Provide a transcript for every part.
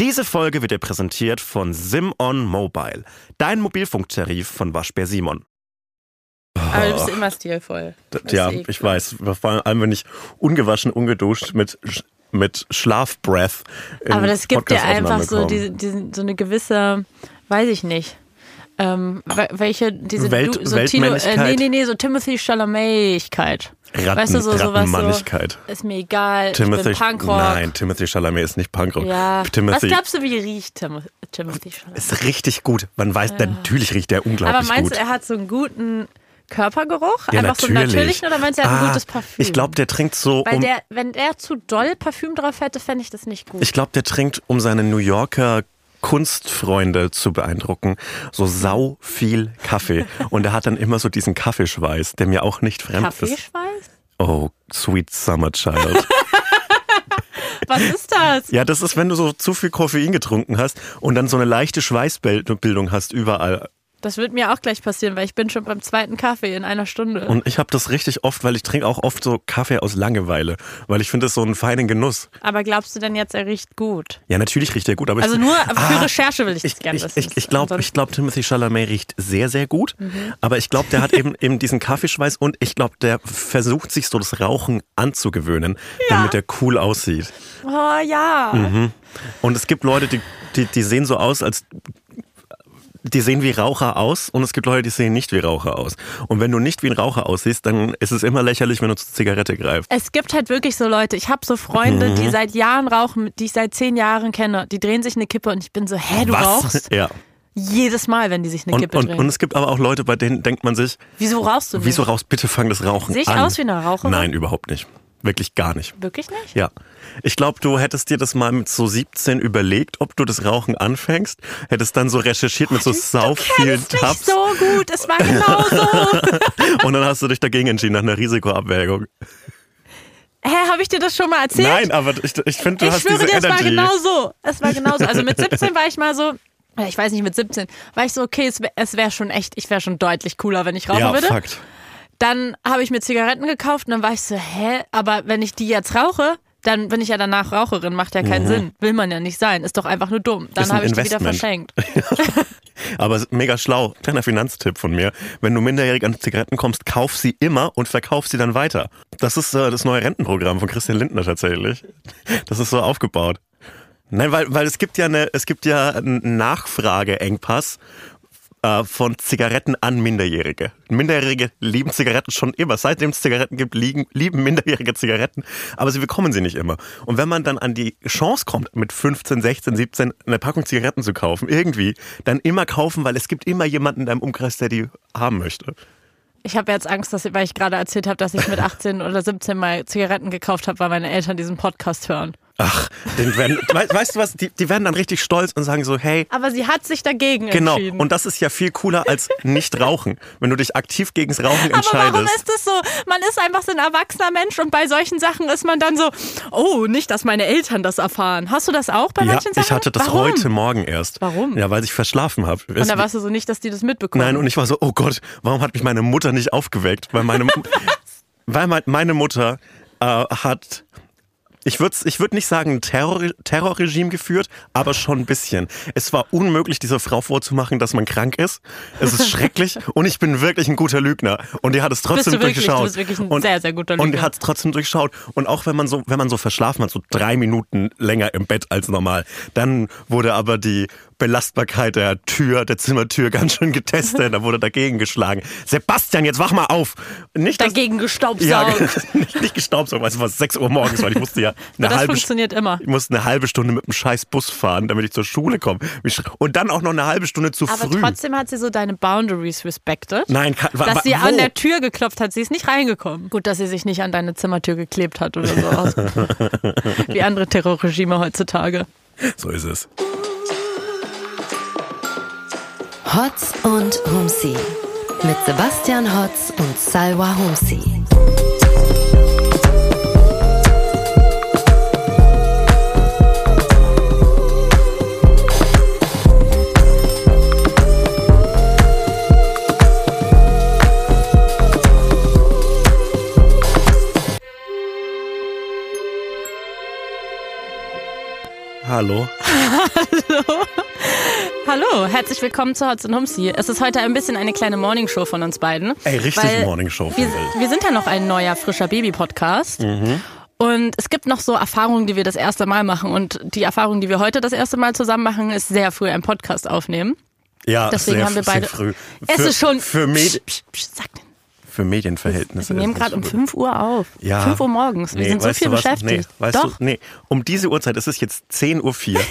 Diese Folge wird dir präsentiert von Simon Mobile, dein Mobilfunktarif von Waschbär Simon. Aber du bist immer stilvoll. Das ja, ich weiß. Vor allem, wenn ich ungewaschen, ungeduscht mit, mit Schlafbreath. Aber das gibt dir einfach so, diese, diese, so eine gewisse, weiß ich nicht. Ähm, welche, diese Welt, du, so. Tilo, äh, nee, nee, nee, so Timothy Chalamet-Keit. Ratten, weißt du, so sowas so, ist mir egal, Timothy, ich bin Punkrock. Nein, Timothy Chalamet ist nicht Punkrock. Ja. Timothy, Was glaubst du, wie riecht Tim Timothy Chalamet? Ist richtig gut. Man weiß, ja. natürlich riecht der unglaublich gut. Aber meinst gut. du, er hat so einen guten Körpergeruch? Ja, Einfach natürlich. so einen natürlichen oder meinst du, er hat ah, ein gutes Parfüm? Ich glaube, der trinkt so. Weil um, der, wenn er zu doll Parfüm drauf hätte, fände ich das nicht gut. Ich glaube, der trinkt, um seine New Yorker Kunstfreunde zu beeindrucken, so sau viel Kaffee. Und er hat dann immer so diesen Kaffeeschweiß, der mir auch nicht fremd ist. Kaffeeschweiß? Oh, sweet summer child. Was ist das? Ja, das ist, wenn du so zu viel Koffein getrunken hast und dann so eine leichte Schweißbildung hast überall. Das wird mir auch gleich passieren, weil ich bin schon beim zweiten Kaffee in einer Stunde. Und ich habe das richtig oft, weil ich trinke auch oft so Kaffee aus Langeweile, weil ich finde das so einen feinen Genuss. Aber glaubst du denn jetzt, er riecht gut? Ja, natürlich riecht er gut. Aber also ich, nur für ah, Recherche will ich das gerne wissen. Ich, ich glaube, glaub, Timothy Chalamet riecht sehr, sehr gut. Mhm. Aber ich glaube, der hat eben, eben diesen Kaffeeschweiß und ich glaube, der versucht sich so das Rauchen anzugewöhnen, ja. damit er cool aussieht. Oh ja. Mhm. Und es gibt Leute, die, die, die sehen so aus, als die sehen wie Raucher aus und es gibt Leute, die sehen nicht wie Raucher aus. Und wenn du nicht wie ein Raucher aussiehst, dann ist es immer lächerlich, wenn du zur Zigarette greifst. Es gibt halt wirklich so Leute, ich habe so Freunde, mhm. die seit Jahren rauchen, die ich seit zehn Jahren kenne, die drehen sich eine Kippe und ich bin so, hä, du Was? rauchst? Ja. Jedes Mal, wenn die sich eine und, Kippe und, drehen. Und es gibt aber auch Leute, bei denen denkt man sich, wieso rauchst du nicht? Wieso rauchst? Bitte fang das Rauchen Sehe ich an. aus wie eine Raucherin? Nein, überhaupt nicht. Wirklich gar nicht. Wirklich nicht? Ja. Ich glaube, du hättest dir das mal mit so 17 überlegt, ob du das Rauchen anfängst. Hättest dann so recherchiert mit so sau vielen Tabs. so gut, es war genau so. Und dann hast du dich dagegen entschieden nach einer Risikoabwägung. Hä, habe ich dir das schon mal erzählt? Nein, aber ich, ich finde, du ich hast schwöre diese dir, es war Energy. genau so. Es war genau so. Also mit 17 war ich mal so, ich weiß nicht, mit 17, war ich so, okay, es wäre wär schon echt, ich wäre schon deutlich cooler, wenn ich rauchen ja, würde. Fakt. Dann habe ich mir Zigaretten gekauft und dann war ich so, hä, aber wenn ich die jetzt rauche, dann bin ich ja danach Raucherin, macht ja keinen Mhm. Sinn. Will man ja nicht sein, ist doch einfach nur dumm. Dann habe ich die wieder verschenkt. Aber mega schlau. Kleiner Finanztipp von mir. Wenn du minderjährig an Zigaretten kommst, kauf sie immer und verkauf sie dann weiter. Das ist äh, das neue Rentenprogramm von Christian Lindner tatsächlich. Das ist so aufgebaut. Nein, weil, weil es gibt ja eine, es gibt ja einen Nachfrageengpass äh, von Zigaretten an Minderjährige. Minderjährige lieben Zigaretten schon immer. Seitdem es Zigaretten gibt, liegen, lieben Minderjährige Zigaretten, aber sie bekommen sie nicht immer. Und wenn man dann an die Chance kommt, mit 15, 16, 17 eine Packung Zigaretten zu kaufen, irgendwie, dann immer kaufen, weil es gibt immer jemanden in deinem Umkreis, der die haben möchte. Ich habe jetzt Angst, dass, weil ich gerade erzählt habe, dass ich mit 18 oder 17 mal Zigaretten gekauft habe, weil meine Eltern diesen Podcast hören. Ach, den werden, we, weißt du was, die, die werden dann richtig stolz und sagen so, hey, Aber sie hat sich dagegen genau, entschieden. und das ist ja viel cooler als nicht rauchen. Wenn du dich aktiv gegens Rauchen Aber entscheidest. warum ist das so? Man ist einfach so ein erwachsener Mensch und bei solchen Sachen ist man dann so, oh, nicht, dass meine Eltern das erfahren. Hast du das auch bei ja, manchen Sachen? ich hatte das warum? heute Morgen erst. Warum? Ja, weil ich verschlafen habe. Und da warst du so nicht, dass die das mitbekommen. Nein, und ich war so, oh Gott, warum hat mich meine Mutter nicht aufgeweckt? Weil meine, weil mein- meine Mutter äh, hat, ich würde ich würd nicht sagen ein Terror, Terrorregime geführt, aber schon ein bisschen. Es war unmöglich, dieser Frau vorzumachen, dass man krank ist. Es ist schrecklich und ich bin wirklich ein guter Lügner. Und die hat es trotzdem Bist du wirklich, durchgeschaut. du bist wirklich ein und, sehr, sehr guter Und die Lügner. hat es trotzdem durchschaut. Und auch wenn man so, wenn man so verschlafen hat, so drei Minuten länger im Bett als normal, dann wurde aber die Belastbarkeit der Tür, der Zimmertür ganz schön getestet. Da wurde dagegen geschlagen. Sebastian, jetzt wach mal auf! Nicht, dass- Dagegen gestaubsaugt. ja, nicht, nicht gestaubsaugt, weil es war 6 Uhr morgens, weil ich musste ja eine das halbe funktioniert immer. ich musste eine halbe Stunde mit dem scheiß Bus fahren, damit ich zur Schule komme. Und dann auch noch eine halbe Stunde zu Aber früh. trotzdem hat sie so deine Boundaries respected. Nein, kann, wa- wa- Dass sie wo? an der Tür geklopft hat, sie ist nicht reingekommen. Gut, dass sie sich nicht an deine Zimmertür geklebt hat oder so. Wie andere Terrorregime heutzutage. So ist es. Hotz und Humsi mit Sebastian Hotz und Salwa Humsi. Hallo. Hallo. Hallo, herzlich willkommen zu Hotz und Humsi. Es ist heute ein bisschen eine kleine Morningshow von uns beiden. Ey, richtig Morningshow. Wir, wir sind ja noch ein neuer, frischer Baby-Podcast. Mhm. Und es gibt noch so Erfahrungen, die wir das erste Mal machen. Und die Erfahrung, die wir heute das erste Mal zusammen machen, ist sehr früh einen Podcast aufnehmen. Ja, Deswegen sehr, haben wir beide, sehr früh. Für, es ist schon. Für mich. Sag den für Medienverhältnisse. Wir nehmen gerade um schon- 5 Uhr auf. Ja. 5 Uhr morgens. Wir Nee, sind so viel beschäftigt. Nee, weißt Doch. du, nee, um diese Uhrzeit, es ist jetzt 10.04 Uhr.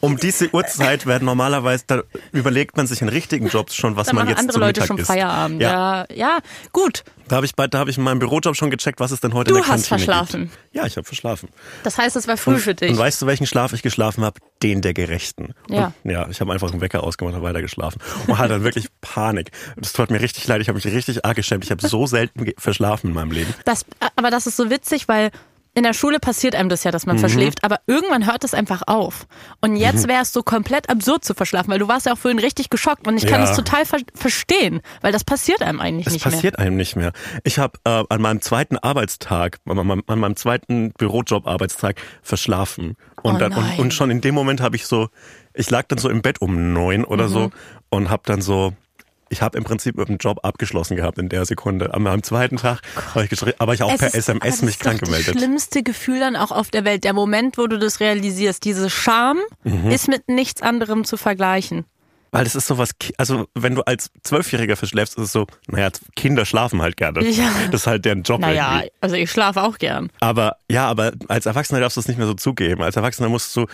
Um diese Uhrzeit werden normalerweise, da überlegt man sich in richtigen Jobs schon, was Da man machen jetzt andere Leute Mittag schon isst. Feierabend. Ja, Ja, ja, gut. Da habe ich, bei- da hab ich in meinem Bürojob schon gecheckt, was es denn heute Du in der hast Kantine verschlafen. Gibt. Ja, ich habe verschlafen. Das heißt, es war früh für dich. Und weißt du, welchen Schlaf ich geschlafen habe? Den der Gerechten. Ja. Und, ja, ich habe einfach einen Wecker ausgemacht und weiter geschlafen. Und hatte dann wirklich Panik. Das tut mir richtig leid. Ich habe mich richtig arg geschämt. Ich habe so selten verschlafen in meinem Leben. Das, aber das ist so witzig, weil in der Schule passiert einem das ja, dass Mhm. man verschläft, aber irgendwann hört es einfach auf. Und jetzt wäre es so komplett absurd zu verschlafen, weil du warst ja auch vorhin richtig geschockt und ich kann Ja. es total ver verstehen, weil das passiert einem eigentlich Es nicht mehr. passiert einem nicht mehr. Ich habe äh, an meinem zweiten Arbeitstag, an meinem, an meinem zweiten Bürojob-Arbeitstag verschlafen. Und, Oh dann, und, und schon in dem Moment habe ich so, ich lag dann so im Bett um neun oder Mhm. so und habe dann so, ich habe im Prinzip mit dem Job abgeschlossen gehabt in der Sekunde. An meinem zweiten Tag habe ich geschrieben, aber ich auch Es per ist- SMS mich krank gemeldet. Das schlimmste Gefühl dann auch auf der Welt, der Moment, wo du das realisierst, diese Scham Mhm. ist mit nichts anderem zu vergleichen. Weil das ist sowas, also wenn du als Zwölfjähriger verschläfst, ist es so, naja, Kinder schlafen halt gerne. Ja. Das ist halt deren Job Naja, irgendwie. also ich schlafe auch gern. Aber ja, aber als Erwachsener darfst du es nicht mehr so zugeben. Als Erwachsener musst du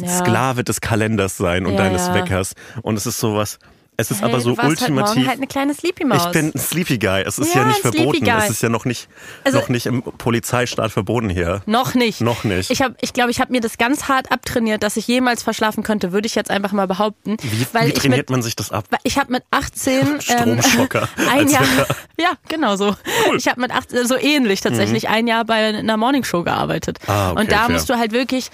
Ja. Sklave des Kalenders sein und Ja, deines. Weckers. Und es ist sowas, es ist Hey, aber so ultimativ. Morgen halt eine kleine Sleepy Maus. ich bin ein Sleepy Guy. Es ist ja, Ja, nicht verboten. Es ist ja noch nicht, Also- noch nicht im Polizeistaat verboten hier. Noch nicht. Noch nicht. Ich glaube, ich, glaub, ich habe mir das ganz hart abtrainiert, dass ich jemals verschlafen könnte, würde ich jetzt einfach mal behaupten. Wie, wie trainiert mit, man sich das ab? Ich habe mit 18 Stromschocker. Ähm, ein Jahr, ja, genau so. Ich habe mit 18, so ähnlich tatsächlich, ein Jahr bei einer Morningshow gearbeitet. Mhm. Ah, okay, Und da fair. musst du halt wirklich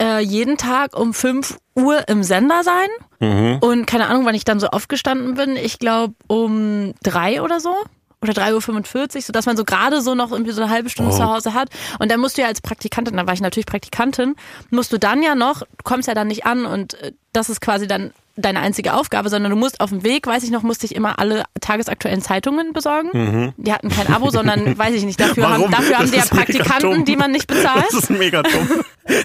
äh, jeden Tag um 5 Uhr im Sender sein. Mhm. Und keine Ahnung, wann ich dann so aufgestanden bin. Ich glaube um drei oder so. Oder 3.45 Uhr, sodass man so gerade so noch irgendwie so eine halbe Stunde Oh. zu Hause hat. Und dann musst du ja als Praktikantin, da war ich natürlich Praktikantin, musst du dann ja noch, du kommst ja dann nicht an und äh, das ist quasi dann deine einzige Aufgabe, sondern du musst auf dem Weg, weiß ich noch, musste ich immer alle tagesaktuellen Zeitungen besorgen. Die hatten kein Abo, sondern, weiß ich nicht, dafür haben, Mhm. Warum? dafür haben die ja Praktikanten, die man nicht bezahlt. Das ist mega dumm.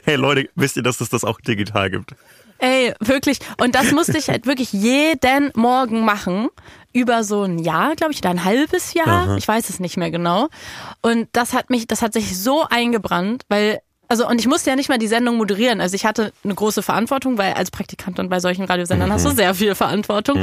Hey Leute, wisst ihr, dass es das auch digital gibt? Ey, wirklich. Und das musste ich halt wirklich jeden Morgen machen. Über so ein Jahr, glaube ich, oder ein halbes Jahr. Ich weiß es nicht mehr genau. Und das hat mich, das hat sich so eingebrannt, weil, also, und ich musste ja nicht mal die Sendung moderieren. Also ich hatte eine große Verantwortung, weil als Praktikantin bei solchen Radiosendern hast du sehr viel Verantwortung.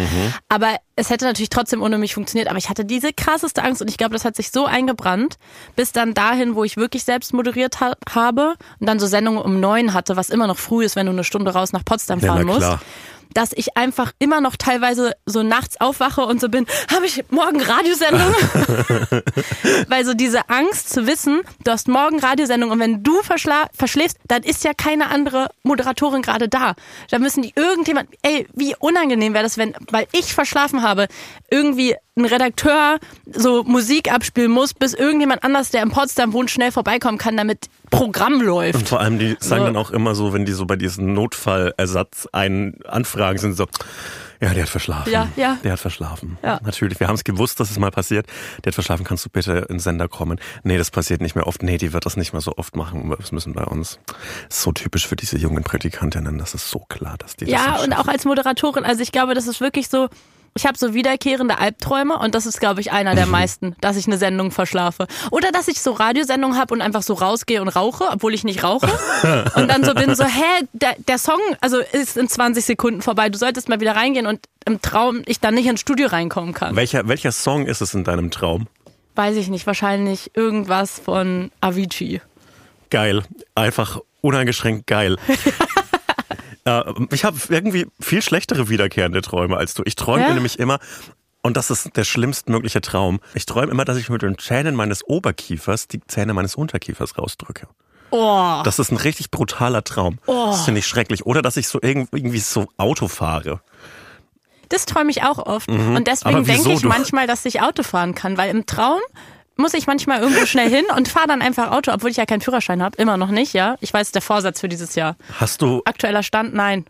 Aber es hätte natürlich trotzdem ohne mich funktioniert. Aber ich hatte diese krasseste Angst und ich glaube, das hat sich so eingebrannt, bis dann dahin, wo ich wirklich selbst moderiert ha habe und dann so Sendungen um neun hatte, was immer noch früh ist, wenn du eine Stunde raus nach Potsdam Ja, fahren na musst klar. Dass ich einfach immer noch teilweise so nachts aufwache und so bin, habe ich morgen Radiosendung? Weil so diese Angst zu wissen, du hast morgen Radiosendung und wenn du verschläfst, dann ist ja keine andere Moderatorin gerade da. Da müssen die irgendjemand, ey, wie unangenehm wäre das, wenn, weil ich verschlafen habe, irgendwie ein Redakteur so Musik abspielen muss, bis irgendjemand anders, der in Potsdam wohnt, schnell vorbeikommen kann, damit Programm läuft. Und vor allem, die sagen So. dann auch immer so, wenn die so bei diesen Notfallersatz einen anfragen, sind so, ja, der hat verschlafen. Ja, ja. Der hat verschlafen. Ja. Natürlich, wir haben es gewusst, dass es mal passiert. Der hat verschlafen, kannst du bitte in den Sender kommen? Nee, das passiert nicht mehr oft. Nee, die wird das nicht mehr so oft machen. Das müssen bei uns. Das ist so typisch für diese jungen Praktikantinnen. Das ist so klar, dass die das Ja, und auch als Moderatorin, also ich glaube, das ist wirklich so, ich habe so wiederkehrende Albträume und das ist, glaube ich, einer der meisten, dass ich eine Sendung verschlafe. Oder dass ich so Radiosendungen habe und einfach so rausgehe und rauche, obwohl ich nicht rauche. Und dann so bin so, hä, der, der Song also ist in 20 Sekunden vorbei, du solltest mal wieder reingehen und im Traum ich dann nicht ins Studio reinkommen kann. Welcher, welcher Song ist es in deinem Traum? Weiß ich nicht, wahrscheinlich irgendwas von Avicii. Geil. Einfach uneingeschränkt geil. Äh, ich habe irgendwie viel schlechtere wiederkehrende Träume als du. Ich träume Ja? nämlich immer, und das ist der schlimmstmögliche Traum, ich träume immer, dass ich mit den Zähnen meines Oberkiefers die Zähne meines Unterkiefers rausdrücke. Oh. Das ist ein richtig brutaler Traum. Das finde ich schrecklich. Oder dass ich so irgend- irgendwie so Auto fahre. Das träume ich auch oft. Und Mhm. Aber deswegen denke ich du- manchmal, dass ich Auto fahren kann, weil im Traum muss ich manchmal irgendwo schnell hin und fahre dann einfach Auto, obwohl ich ja keinen Führerschein habe. Immer noch nicht, ja. Ich weiß, der Vorsatz für dieses Jahr. Hast du, Aktueller Stand, nein.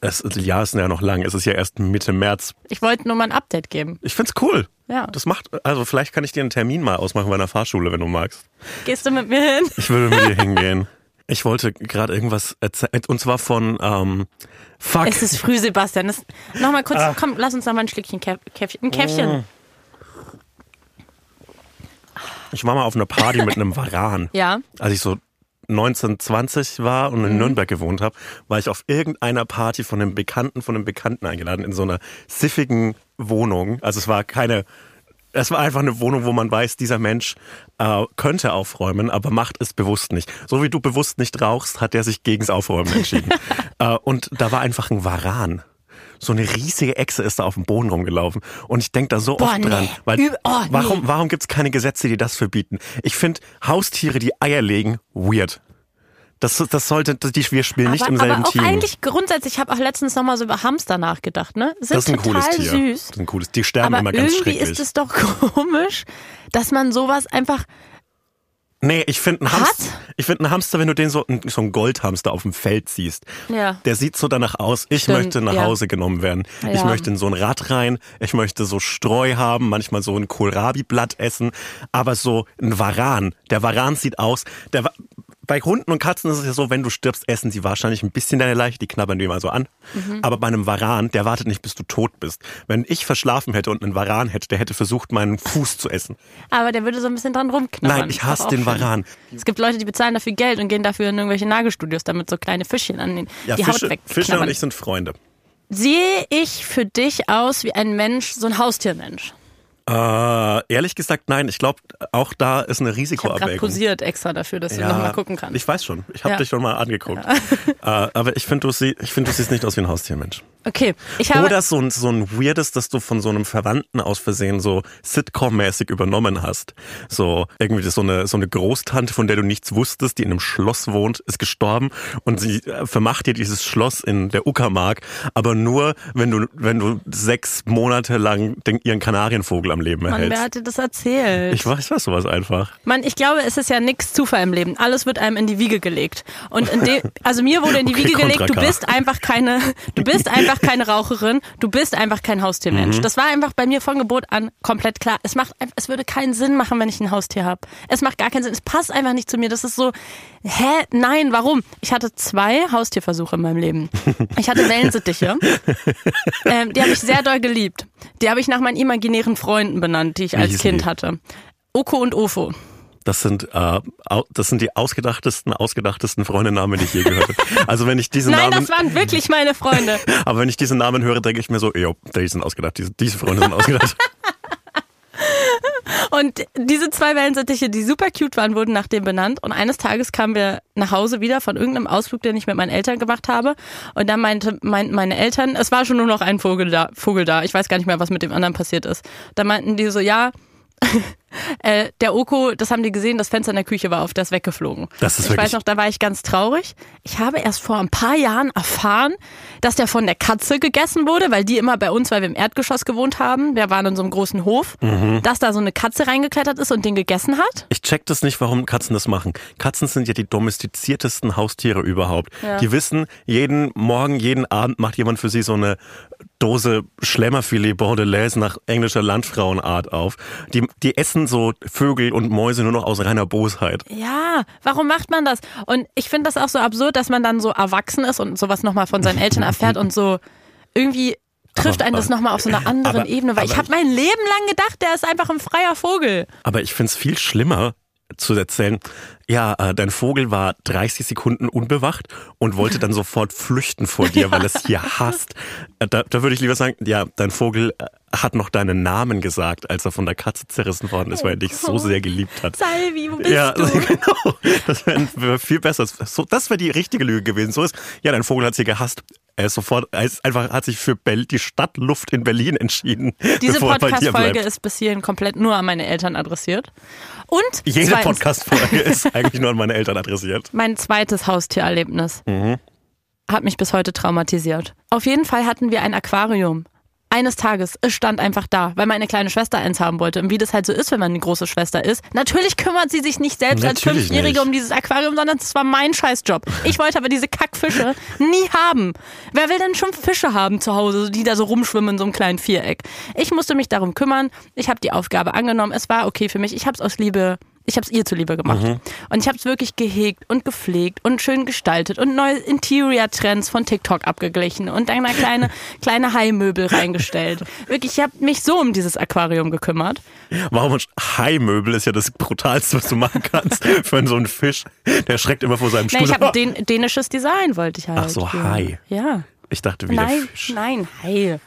es, das Jahr ist ja noch lang, es ist ja erst Mitte März. Ich wollte nur mal ein Update geben. Ich find's cool. Ja. Das macht, also vielleicht kann ich dir einen Termin mal ausmachen bei einer Fahrschule, wenn du magst. Gehst du mit mir hin? Ich würde mit dir hingehen. Ich wollte gerade irgendwas erzählen, und zwar von, ähm, fuck. Es ist früh, Sebastian. Das, noch mal kurz, Ah. komm, lass uns noch mal ein Schlückchen Käf Käffchen. Ein Käffchen. Ich war mal auf einer Party mit einem Varan. Ja. Als ich so 19, 20 war und in Nürnberg gewohnt habe, war ich auf irgendeiner Party von einem Bekannten, von einem Bekannten eingeladen in so einer siffigen Wohnung. Also es war keine, es war einfach eine Wohnung, wo man weiß, dieser Mensch äh, könnte aufräumen, aber macht es bewusst nicht. So wie du bewusst nicht rauchst, hat er sich gegens Aufräumen entschieden. äh, und da war einfach ein Varan. So eine riesige Echse ist da auf dem Boden rumgelaufen. Und ich denk da so Boah, oft nee. dran. Weil Üb- oh, nee. warum, warum gibt's keine Gesetze, die das verbieten? Ich finde Haustiere, die Eier legen, weird. Das, das sollte, die, wir spielen nicht aber, im selben aber auch Team. eigentlich grundsätzlich, ich habe auch letztens noch mal so über Hamster nachgedacht, ne? Sind das ist ein total cooles Tier. süß. Das ist ein cooles. Die sterben Aber immer ganz irgendwie schrecklich. ist es doch komisch, dass man sowas einfach. Nee, ich finde einen? Hamster, ich finde einen Hamster, wenn du den so, so einen Goldhamster auf dem Feld siehst, Ja. der sieht so danach aus, ich Stimmt, möchte nach ja. Hause genommen werden. Ich Ja. möchte in so ein Rad rein, ich möchte so Streu haben, manchmal so ein Kohlrabi-Blatt essen, aber so ein Varan, der Varan sieht aus, der, bei Hunden und Katzen ist es ja so, wenn du stirbst, essen sie wahrscheinlich ein bisschen deine Leiche, die knabbern dir mal so an. Mhm. Aber bei einem Varan, der wartet nicht, bis du tot bist. Wenn ich verschlafen hätte und einen Varan hätte, der hätte versucht, meinen Fuß zu essen. Aber der würde so ein bisschen dran rumknabbern. Nein, ich hasse den schön. Varan. Es gibt Leute, die bezahlen dafür Geld und gehen dafür in irgendwelche Nagelstudios, damit so kleine Fischchen an den, Ja, die Fische, Haut Fische und wegknabbern. ich sind Freunde. Sehe ich für dich aus wie ein Mensch, so ein Haustiermensch? Äh, ehrlich gesagt, nein. Ich glaube, auch da ist eine Ich habe Risikoabwägung. posiert extra dafür, dass du noch mal gucken kannst. Ich weiß schon. Ich habe Ja. dich schon mal angeguckt. äh, aber ich finde, du, sie, ich find, du siehst nicht aus wie ein Haustiermensch. Okay, ich habe Oder so ein, so ein weirdes, dass du von so einem Verwandten aus Versehen so Sitcom-mäßig übernommen hast. So irgendwie so eine, so eine Großtante, von der du nichts wusstest, die in einem Schloss wohnt, ist gestorben und sie äh, vermacht dir dieses Schloss in der Uckermark, aber nur, wenn du, wenn du sechs Monate lang den, ihren Kanarienvogel am Leben Mann, wer erhältst. hat dir das erzählt? Ich weiß, ich weiß sowas einfach. Mann, ich glaube, es ist ja nichts Zufall im Leben. Alles wird einem in die Wiege gelegt. Und in dem, also mir wurde in die Okay, Wiege gelegt, du bist einfach keine, du bist einfach keine Raucherin, du bist einfach kein Mhm. Haustiermensch. Das war einfach bei mir von Geburt an komplett klar. Es macht, einfach- es würde keinen Sinn machen, wenn ich ein Haustier habe. Es macht gar keinen Sinn. Es passt einfach nicht zu mir. Das ist so, hä, nein, warum? Ich hatte zwei Haustierversuche in meinem Leben. Ich hatte Wellensittiche. ähm, die habe ich sehr doll geliebt. Die habe ich nach meinen imaginären Freunden benannt, die ich als Kind die? hatte. Oko und Ofo. Das sind, äh, das sind die ausgedachtesten, ausgedachtesten Freundenamen, die ich je gehört habe. Also wenn ich diese Nein, Namen, das waren wirklich meine Freunde. aber wenn ich diese Namen höre, denke ich mir so, jo, die sind ausgedacht, diese, diese Freunde sind ausgedacht. Und diese zwei Wellensittiche, die super cute waren, wurden nach dem benannt. Und eines Tages kamen wir nach Hause wieder von irgendeinem Ausflug, den ich mit meinen Eltern gemacht habe. Und dann meinte, meinten meine Eltern, es war schon nur noch ein Vogel da, Vogel da. Ich weiß gar nicht mehr, was mit dem anderen passiert ist. Da meinten die so, ja, äh, der Oko, das haben die gesehen, das Fenster in der Küche war auf, der ist weggeflogen. Das ist ich weiß noch, da war ich ganz traurig. Ich habe erst vor ein paar Jahren erfahren, dass der von der Katze gegessen wurde, weil die immer bei uns, weil wir im Erdgeschoss gewohnt haben, wir waren in so einem großen Hof, Mhm. dass da so eine Katze reingeklettert ist und den gegessen hat. Ich check das nicht, warum Katzen das machen. Katzen sind ja die domestiziertesten Haustiere überhaupt. Ja. Die wissen, jeden Morgen, jeden Abend macht jemand für sie so eine Dose Schlemmerfilet Bordelaise nach englischer Landfrauenart auf. Die, die essen so Vögel und Mäuse nur noch aus reiner Bosheit. Ja, warum macht man das? Und ich finde das auch so absurd, dass man dann so erwachsen ist und sowas nochmal von seinen Eltern erfährt und so irgendwie trifft Aber- einen das nochmal auf so einer anderen aber- Ebene, weil ich habe mein Leben lang gedacht, der ist einfach ein freier Vogel. Aber ich find's viel schlimmer zu erzählen, ja, äh, dein Vogel war 30 Sekunden unbewacht und wollte dann sofort flüchten vor dir, weil es hier hasst. Äh, Da, da würde ich lieber sagen, ja, dein Vogel äh, hat noch deinen Namen gesagt, als er von der Katze zerrissen worden ist, weil er dich so sehr geliebt hat. Salvi, wo bist Ja, du? genau. Das wäre wär viel besser. So, das wäre die richtige Lüge gewesen. So ist, ja, dein Vogel hat sie gehasst. Er ist sofort, er ist einfach, hat sich für Bell, die Stadtluft in Berlin entschieden. Diese Podcast-Folge ist bis hierhin komplett nur an meine Eltern adressiert. Und Jede Podcast-Folge ist eigentlich nur an meine Eltern adressiert. mein zweites Haustiererlebnis Mhm. hat mich bis heute traumatisiert. Auf jeden Fall hatten wir ein Aquarium. Eines Tages, es stand einfach da, weil meine kleine Schwester eins haben wollte. Und wie das halt so ist, wenn man eine große Schwester ist. Natürlich kümmert sie sich nicht selbst als Natürlich Fünfjährige nicht. um dieses Aquarium, sondern das war mein Scheißjob. Ich wollte aber diese Kackfische nie haben. Wer will denn schon Fische haben zu Hause, die da so rumschwimmen in so einem kleinen Viereck? Ich musste mich darum kümmern. Ich habe die Aufgabe angenommen. Es war okay für mich. Ich habe es aus Liebe ich habe es ihr zuliebe gemacht. Und ich habe es wirklich gehegt und gepflegt und schön gestaltet und neue Interior-Trends von TikTok abgeglichen und dann eine kleine, kleine Haimöbel reingestellt. Wirklich, ich habe mich so um dieses Aquarium gekümmert. Warum Haimöbel ist ja das Brutalste, was du machen kannst für so einen Fisch. Der schreckt immer vor seinem Stuhl. ich habe den dänisches Design, wollte ich halt. Ach so. Hai. Ja. Ich dachte wieder Nein, Fisch. nein, Hai.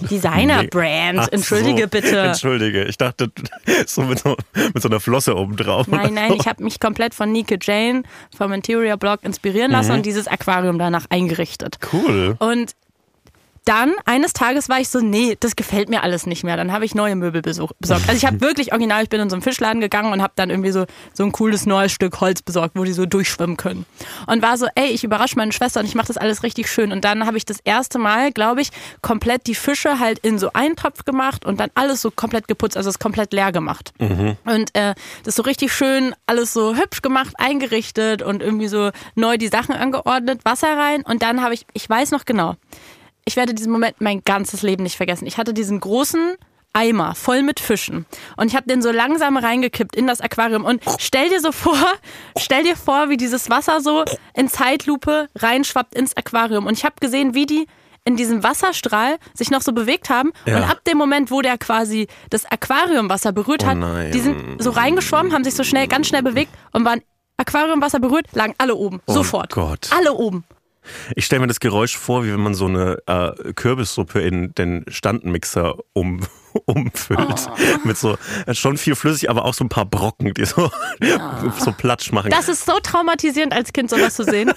Die Designer-Brand, Ach entschuldige so, bitte. Entschuldige, ich dachte so mit so, mit so einer Flosse oben drauf. Nein, nein, ich habe mich komplett von Nike Jane vom Interior Blog inspirieren lassen Mhm. und dieses Aquarium danach eingerichtet. Cool. Und dann, eines Tages war ich so, nee, das gefällt mir alles nicht mehr. Dann habe ich neue Möbel besorgt. Also ich habe wirklich original, ich bin in so einen Fischladen gegangen und habe dann irgendwie so, so ein cooles neues Stück Holz besorgt, wo die so durchschwimmen können. Und war so, ey, ich überrasche meine Schwester und ich mache das alles richtig schön. Und dann habe ich das erste Mal, glaube ich, komplett die Fische halt in so einen Topf gemacht und dann alles so komplett geputzt, also es komplett leer gemacht. Und äh, das so richtig schön, alles so hübsch gemacht, eingerichtet und irgendwie so neu die Sachen angeordnet, Wasser rein. Und dann habe ich, ich weiß noch genau, ich werde diesen Moment mein ganzes Leben nicht vergessen. Ich hatte diesen großen Eimer voll mit Fischen und ich habe den so langsam reingekippt in das Aquarium und stell dir so vor, stell dir vor, wie dieses Wasser so in Zeitlupe reinschwappt ins Aquarium und ich habe gesehen, wie die in diesem Wasserstrahl sich noch so bewegt haben Ja. und ab dem Moment, wo der quasi das Aquariumwasser berührt Oh hat, nein. die sind so reingeschwommen, haben sich so schnell, ganz schnell bewegt und waren Aquariumwasser berührt, lagen alle oben, Oh sofort. Gott. Alle oben. Ich stelle mir das Geräusch vor, wie wenn man so eine äh, Kürbissuppe in den Standmixer um, umfüllt. Oh. Mit so äh, schon viel flüssig, aber auch so ein paar Brocken, die so, so platsch machen. Das ist so traumatisierend als Kind sowas zu sehen.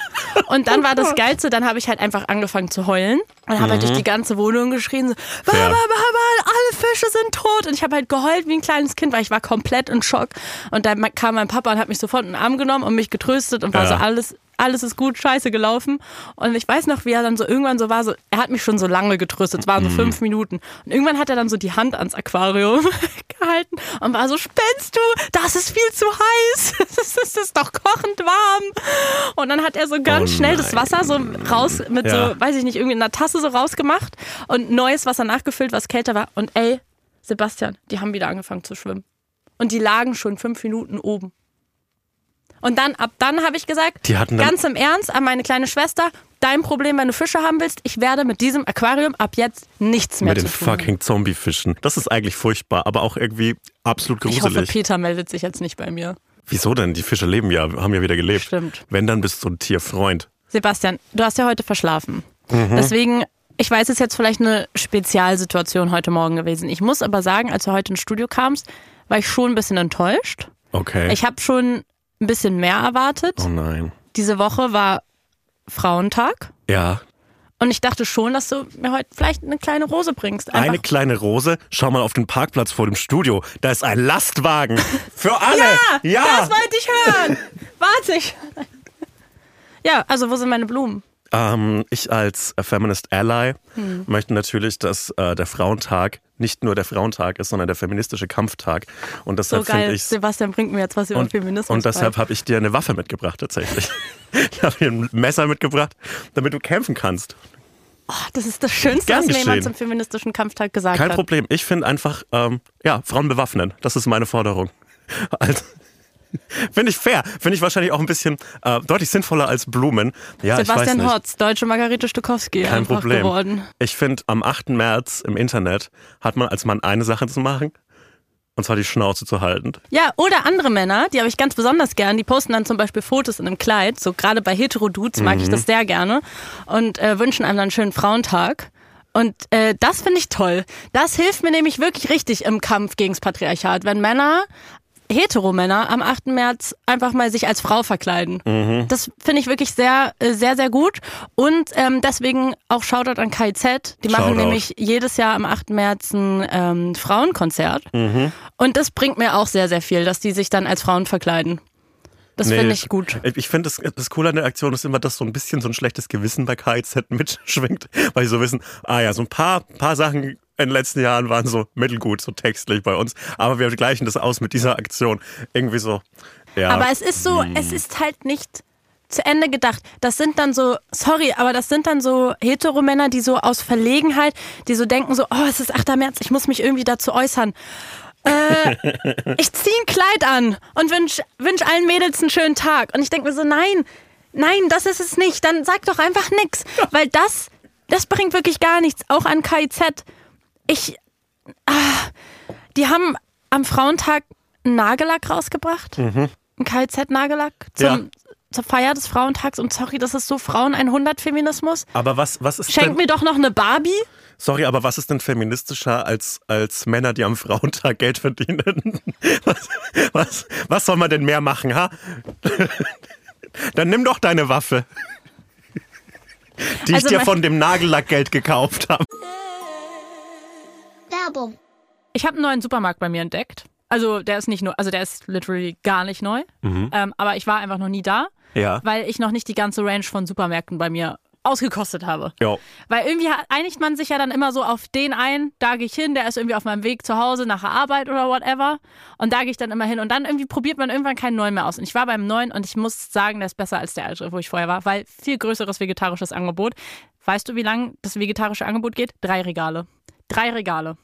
Und dann war das Geilste, dann habe ich halt einfach angefangen zu heulen und habe halt durch die ganze Wohnung geschrien, so, Baba, Fair. Baba, alle Fische sind tot. Und ich habe halt geheult wie ein kleines Kind, weil ich war komplett in Schock. Und dann kam mein Papa und hat mich sofort in den Arm genommen und mich getröstet und war Ja. so alles alles ist gut, scheiße gelaufen. Und ich weiß noch, wie er dann so irgendwann so war, so, er hat mich schon so lange getröstet, es waren so fünf Minuten. Und irgendwann hat er dann so die Hand ans Aquarium gehalten und war so, spinnst du? Das ist viel zu heiß. Das ist, das ist doch kochend warm. Und dann hat er so ganz Oh schnell das. Wasser so raus, mit Ja. so, weiß ich nicht, irgendwie in einer Tasse so rausgemacht und neues Wasser nachgefüllt, was kälter war. Und ey, Sebastian, die haben wieder angefangen zu schwimmen. Und die lagen schon fünf Minuten oben. Und dann, ab dann habe ich gesagt, ganz im Ernst an meine kleine Schwester, dein Problem, wenn du Fische haben willst, ich werde mit diesem Aquarium ab jetzt nichts mehr mit den zu tun. haben. fucking Zombiefischen. Das ist eigentlich furchtbar, aber auch irgendwie absolut Ich hoffe, gruselig. Peter meldet sich jetzt nicht bei mir. Wieso denn? Die Fische leben ja, haben ja wieder gelebt. Stimmt. Wenn, dann bist du ein Tierfreund. Sebastian, du hast ja heute verschlafen. Mhm. Deswegen, ich weiß, es ist jetzt vielleicht eine Spezialsituation heute Morgen gewesen. Ich muss aber sagen, als du heute ins Studio kamst, war ich schon ein bisschen enttäuscht. Okay. Ich habe schon ein bisschen mehr erwartet. oh nein. Diese Woche war Frauentag. Ja, Und ich dachte schon, dass du mir heute vielleicht eine kleine Rose bringst. Einfach. eine kleine Rose. Schau mal auf den Parkplatz vor dem Studio. Da ist ein Lastwagen. Für alle. Ja. Das wollte ich hören. Warte ich. Ja, also wo sind meine Blumen? Ähm, ich als Feminist Ally Hm. möchte natürlich, dass äh, der Frauentag nicht nur der Frauentag ist, sondern der feministische Kampftag. Und So deshalb finde geil. ich Sebastian bringt mir jetzt was über und, Feminismus und deshalb habe ich dir eine Waffe mitgebracht tatsächlich. ich habe dir ein Messer mitgebracht, damit du kämpfen kannst. Oh, das ist das Schönste, was mir jemand zum feministischen Kampftag gesagt Kein hat. Problem. Ich finde einfach, ähm, ja, Frauen bewaffnen. Das ist meine Forderung. Also, finde ich fair. Finde ich wahrscheinlich auch ein bisschen äh, deutlich sinnvoller als Blumen. Ja, Sebastian. Hotz, deutsche Margarete Stokowski Kein Problem. geworden. Ich finde, am 8. März im Internet hat man als Mann eine Sache zu machen. Und zwar die Schnauze zu halten. Ja, oder andere Männer, die habe ich ganz besonders gern, die posten dann zum Beispiel Fotos in einem Kleid, so gerade bei Hetero-Dudes mag Mhm. ich das sehr gerne und äh, wünschen einem dann einen schönen Frauentag. Und äh, das finde ich toll. Das hilft mir nämlich wirklich richtig im Kampf gegens Patriarchat, wenn Männer Heteromänner am 8. März einfach mal sich als Frau verkleiden. Mhm. Das finde ich wirklich sehr, äh, sehr, sehr gut. Und ähm, deswegen auch Shoutout an KZ. Die machen Shoutout. nämlich jedes Jahr am 8. März ein ähm, Frauenkonzert. Mhm. Und das bringt mir auch sehr, sehr viel, dass die sich dann als Frauen verkleiden. Das Nee, finde ich gut. Ich finde, das, das Coole an der Aktion ist immer, dass so ein bisschen so ein schlechtes Gewissen bei KIZ mitschwingt, weil sie so wissen, ah ja, so ein paar, paar Sachen in den letzten Jahren waren so mittelgut, so textlich bei uns, aber wir gleichen das aus mit dieser Aktion. Irgendwie so, ja. Aber es ist so, Hm. es ist halt nicht zu Ende gedacht. Das sind dann so, sorry, aber das sind dann so Heteromänner, die so aus Verlegenheit, die so denken so, oh, es ist 8. März, ich muss mich irgendwie dazu äußern. Äh, ich ziehe ein Kleid an und wünsch, wünsch allen Mädels einen schönen Tag. Und ich denke mir so, nein, nein, das ist es nicht. Dann sag doch einfach nix. Weil das, das bringt wirklich gar nichts. Auch an KIZ. Ich, ah, die haben am Frauentag einen Nagellack rausgebracht. Ein KIZ-Nagellack zum, Ja. zur Feier des Frauentags. Und sorry, das ist so Frauen 100 Feminismus. aber was, was ist Schenk denn, mir doch noch eine Barbie. sorry, aber was ist denn feministischer als, als Männer, die am Frauentag Geld verdienen? Was, was, was soll man denn mehr machen, ha? Dann nimm doch deine Waffe. Die ich Also dir mein- von dem Nagellack Geld gekauft habe. Werbung. Ich habe einen neuen Supermarkt bei mir entdeckt. Also der ist nicht nur, also der ist literally gar nicht neu. Ähm, aber ich war einfach noch nie da, Ja. weil ich noch nicht die ganze Range von Supermärkten bei mir ausgekostet habe. Jo. Weil irgendwie einigt man sich ja dann immer so auf den ein, da gehe ich hin, der ist irgendwie auf meinem Weg zu Hause nach der Arbeit oder whatever. Und da gehe ich dann immer hin. Und dann irgendwie probiert man irgendwann keinen neuen mehr aus. Und ich war beim neuen und ich muss sagen, der ist besser als der alte, wo ich vorher war, weil viel größeres vegetarisches Angebot. Weißt du, wie lang das vegetarische Angebot geht? Drei Regale. Drei Regale.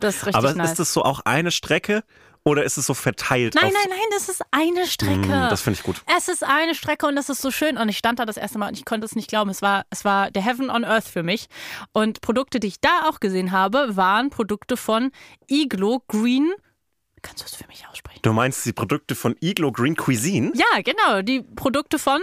Das ist richtig Aber nice. ist das so auch eine Strecke oder ist es so verteilt? Nein, nein, nein, das ist eine Strecke. Mm, das finde ich gut. Es ist eine Strecke und es ist so schön. Und ich stand da das erste Mal und ich konnte es nicht glauben. Es war, es war der Heaven on Earth für mich. Und Produkte, die ich da auch gesehen habe, waren Produkte von Iglo Green. Kannst du es für mich aussprechen? Du meinst die Produkte von Iglo Green Cuisine? Ja, genau. Die Produkte von.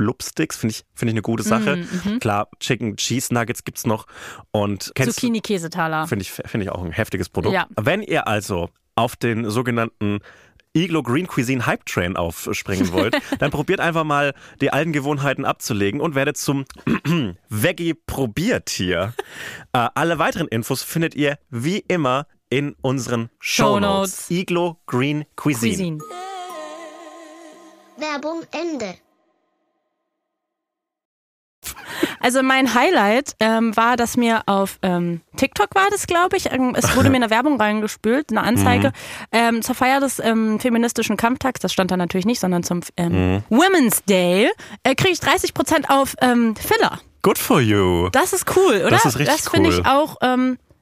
Blubsticks, finde ich, finde ich eine gute Sache. Mhm, Klar, Chicken Cheese Nuggets gibt's noch. Und kennst du, Zucchini-Käsetaler. finde ich, finde ich auch ein heftiges Produkt. Ja. Wenn ihr also auf den sogenannten Iglo Green Cuisine Hype Train aufspringen wollt, dann probiert einfach mal die alten Gewohnheiten abzulegen und werdet zum Veggie Probiertier. äh, alle weiteren Infos findet ihr wie immer in unseren Shownotes. Shownotes. Iglo Green Cuisine. Cuisine. Werbung Ende. Also mein Highlight ähm, war, dass mir auf ähm, TikTok war das, glaube ich, ähm, es wurde mir eine Werbung reingespült, eine Anzeige Mhm. ähm, zur Feier des ähm, feministischen Kampftags. Das stand da natürlich nicht, sondern zum ähm, Mhm. Women's Day äh, kriege ich 30 Prozent auf Filler. Good for you. Das ist cool, oder? Das ist richtig Das finde cool. ich auch.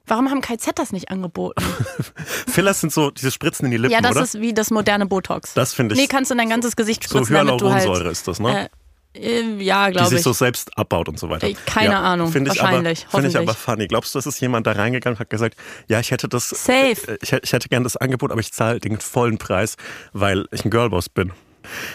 Warum haben KZ das nicht angeboten? Fillers sind so diese Spritzen in die Lippen, ja, das oder? ist wie das moderne Botox. Das finde ich Nee, kannst du in dein ganzes Gesicht so spritzen, du halt. Hyaluronsäure ist das, ne? Äh, äh, ja, die glaube sich ich. so selbst abbaut und so weiter. Keine Ahnung, Finde ich wahrscheinlich, aber, Finde ich aber funny. Glaubst du, dass ist jemand da reingegangen und hat gesagt, ja, ich hätte das, Safe. äh, ich, hätte- ich hätte gern das Angebot, aber ich zahle den vollen Preis, weil ich ein Girlboss bin.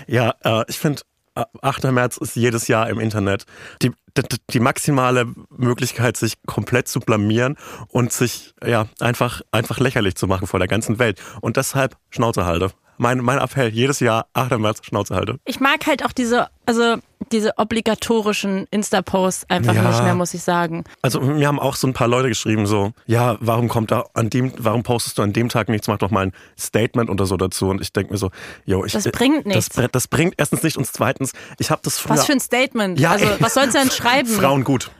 Ja, äh, ich finde, äh, 8. März ist jedes Jahr im Internet die, die, die maximale Möglichkeit, sich komplett zu blamieren und sich ja einfach, einfach lächerlich zu machen vor der ganzen Welt. Und deshalb Schnauze halte. Mein, mein Appell, jedes Jahr 8. März Schnauze halte. Ich mag halt auch diese, also diese obligatorischen Insta-Posts einfach Ja. nicht mehr, muss ich sagen. Also mir haben auch so ein paar Leute geschrieben so, ja, warum kommt da an dem, warum postest du an dem Tag nichts, mach doch mal ein Statement oder so dazu. Und ich denke mir so, yo, ich, Das bringt nichts. Das, das bringt erstens nicht und zweitens, ich habe das früher. Was für ein Statement. Ja, also, ey. was sollst du denn schreiben? Frauen gut.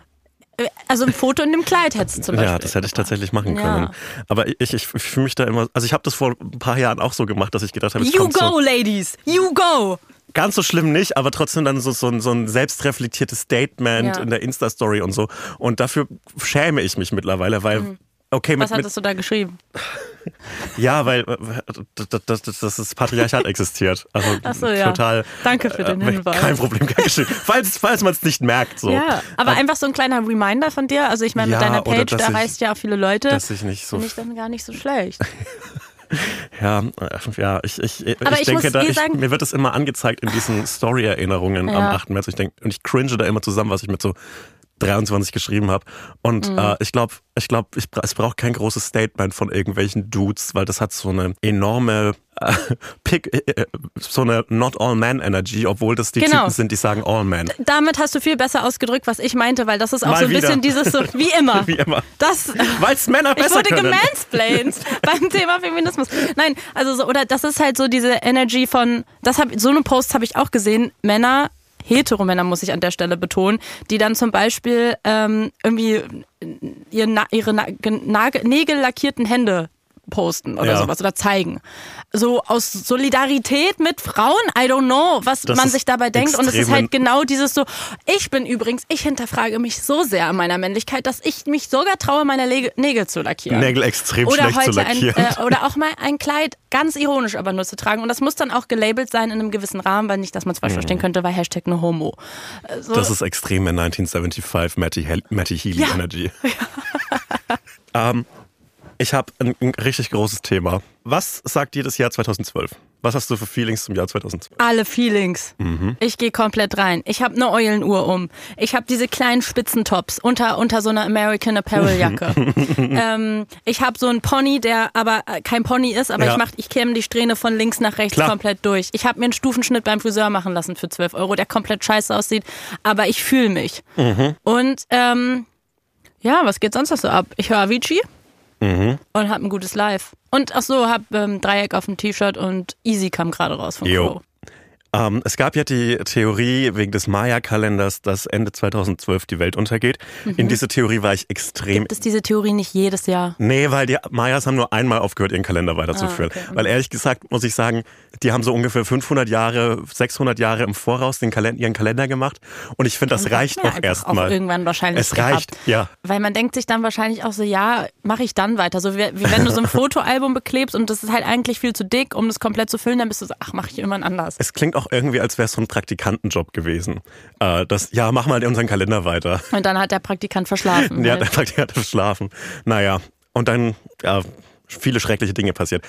Also ein Foto in dem Kleid hättest du zum Beispiel. Ja, das hätte ich tatsächlich machen Ja. können. Aber ich, ich, fühle mich da immer, also ich habe das vor ein paar Jahren auch so gemacht, dass ich gedacht habe, You go, so, ladies! You go! ganz so schlimm nicht, aber trotzdem dann so, so, ein, so ein selbstreflektiertes Statement Ja. in der Insta-Story und so. Und dafür schäme ich mich mittlerweile, weil, okay. Was mit, mit, hattest du da geschrieben? ja, weil äh, das, das, das, das Patriarchat existiert. Also so, ja. total. Danke für den äh, Hinweis. Kein Problem, kein Geschehen. falls, falls man es nicht merkt, so. Ja, aber einfach so ein kleiner Reminder von dir. Also ich meine, Ja, mit deiner Page, da ich- reißt ja auch viele Leute. Dass ich nicht so Finde ich dann gar nicht so schlecht. Ja, äh, ja, ich, ich, ich, ich denke da, ich, sagen- mir wird es immer angezeigt in diesen Story-Erinnerungen am Ja. 8. März. Ich denke, und ich cringe da immer zusammen, was ich mit so 23 geschrieben habe. Und Mhm. äh, ich glaube, ich glaube, ich, es braucht kein großes Statement von irgendwelchen Dudes, weil das hat so eine enorme äh, Pick, äh, äh, so eine Not All Man Energy, obwohl das die Genau. Typen sind, die sagen All Man. Damit hast du viel besser ausgedrückt, was ich meinte, weil das ist auch Mal so ein wieder. bisschen dieses so, wie immer. Wie immer. Das, Weil es Männer ich besser wurde können. gemansplained beim Thema Feminismus. Nein, also so, oder das ist halt so diese Energy von, das hab, so eine Post habe ich auch gesehen, Männer, Heteromänner muss ich an der Stelle betonen, die dann zum Beispiel ähm, irgendwie ihre Na Nagel, Nägel lackierten Hände posten oder Ja. sowas oder zeigen. So aus Solidarität mit Frauen, I don't know, was Das man sich dabei denkt. Und es ist extrem- halt genau dieses so, ich bin übrigens, ich hinterfrage mich so sehr an meiner Männlichkeit, dass ich mich sogar traue, meine Lege- Nägel zu lackieren. Nägel extrem oder schlecht zu heute ein, lackieren. äh, oder auch mal ein Kleid ganz ironisch aber nur zu tragen. Und das muss dann auch gelabelt sein in einem gewissen Rahmen, weil nicht, dass man es falsch verstehen könnte, weil Hashtag no homo. Äh, So, Das ist extreme 1975 Matty, Matty Healy Ja. Energy. ähm, ich habe ein, ein richtig großes Thema. Was sagt dir das Jahr 2012? Was hast du für Feelings zum Jahr 2012? alle Feelings. Mhm. Ich gehe komplett rein. Ich habe eine Eulenuhr um. Ich habe diese kleinen Spitzentops unter, unter so einer American Apparel Jacke. ähm, ich habe so einen Pony, der aber äh, kein Pony ist, aber Ja. ich mach, ich kämme die Strähne von links nach rechts Klar. komplett durch. Ich habe mir einen Stufenschnitt beim Friseur machen lassen für 12 Euro, der komplett scheiße aussieht, aber ich fühle mich. Mhm. Und ähm, ja, was geht sonst noch so ab? Ich höre Avicii Mhm. und habe ein gutes Live. Und ach so, hab ähm, Dreieck auf dem T-Shirt und Easy kam gerade raus von Jo. Crow. Ähm, es gab ja die Theorie wegen des Maya-Kalenders, dass Ende 2012 die Welt untergeht. Mhm. In diese Theorie war ich extrem Gibt es diese Theorie nicht jedes Jahr? Nee, weil die Mayas haben nur einmal aufgehört, ihren Kalender weiterzuführen. Ah, okay. Weil ehrlich gesagt, muss ich sagen, die haben so ungefähr 500 Jahre, 600 Jahre im Voraus den Kalender, ihren Kalender gemacht. Und ich finde, das reicht auch erstmal. Irgendwann wahrscheinlich. Es reicht, gehabt. ja. Weil man denkt sich dann wahrscheinlich auch so, ja, mache ich dann weiter. So wie, wie wenn du so ein Fotoalbum beklebst und das ist halt eigentlich viel zu dick, um das komplett zu füllen, dann bist du so, ach, mache ich irgendwann anders. Es klingt auch irgendwie, als wäre es so ein Praktikantenjob gewesen. Äh, das, ja, mach mal unseren Kalender weiter. Und dann hat der Praktikant verschlafen. Ja, der Praktikant hat verschlafen. Naja, und dann, ja, viele schreckliche Dinge passiert.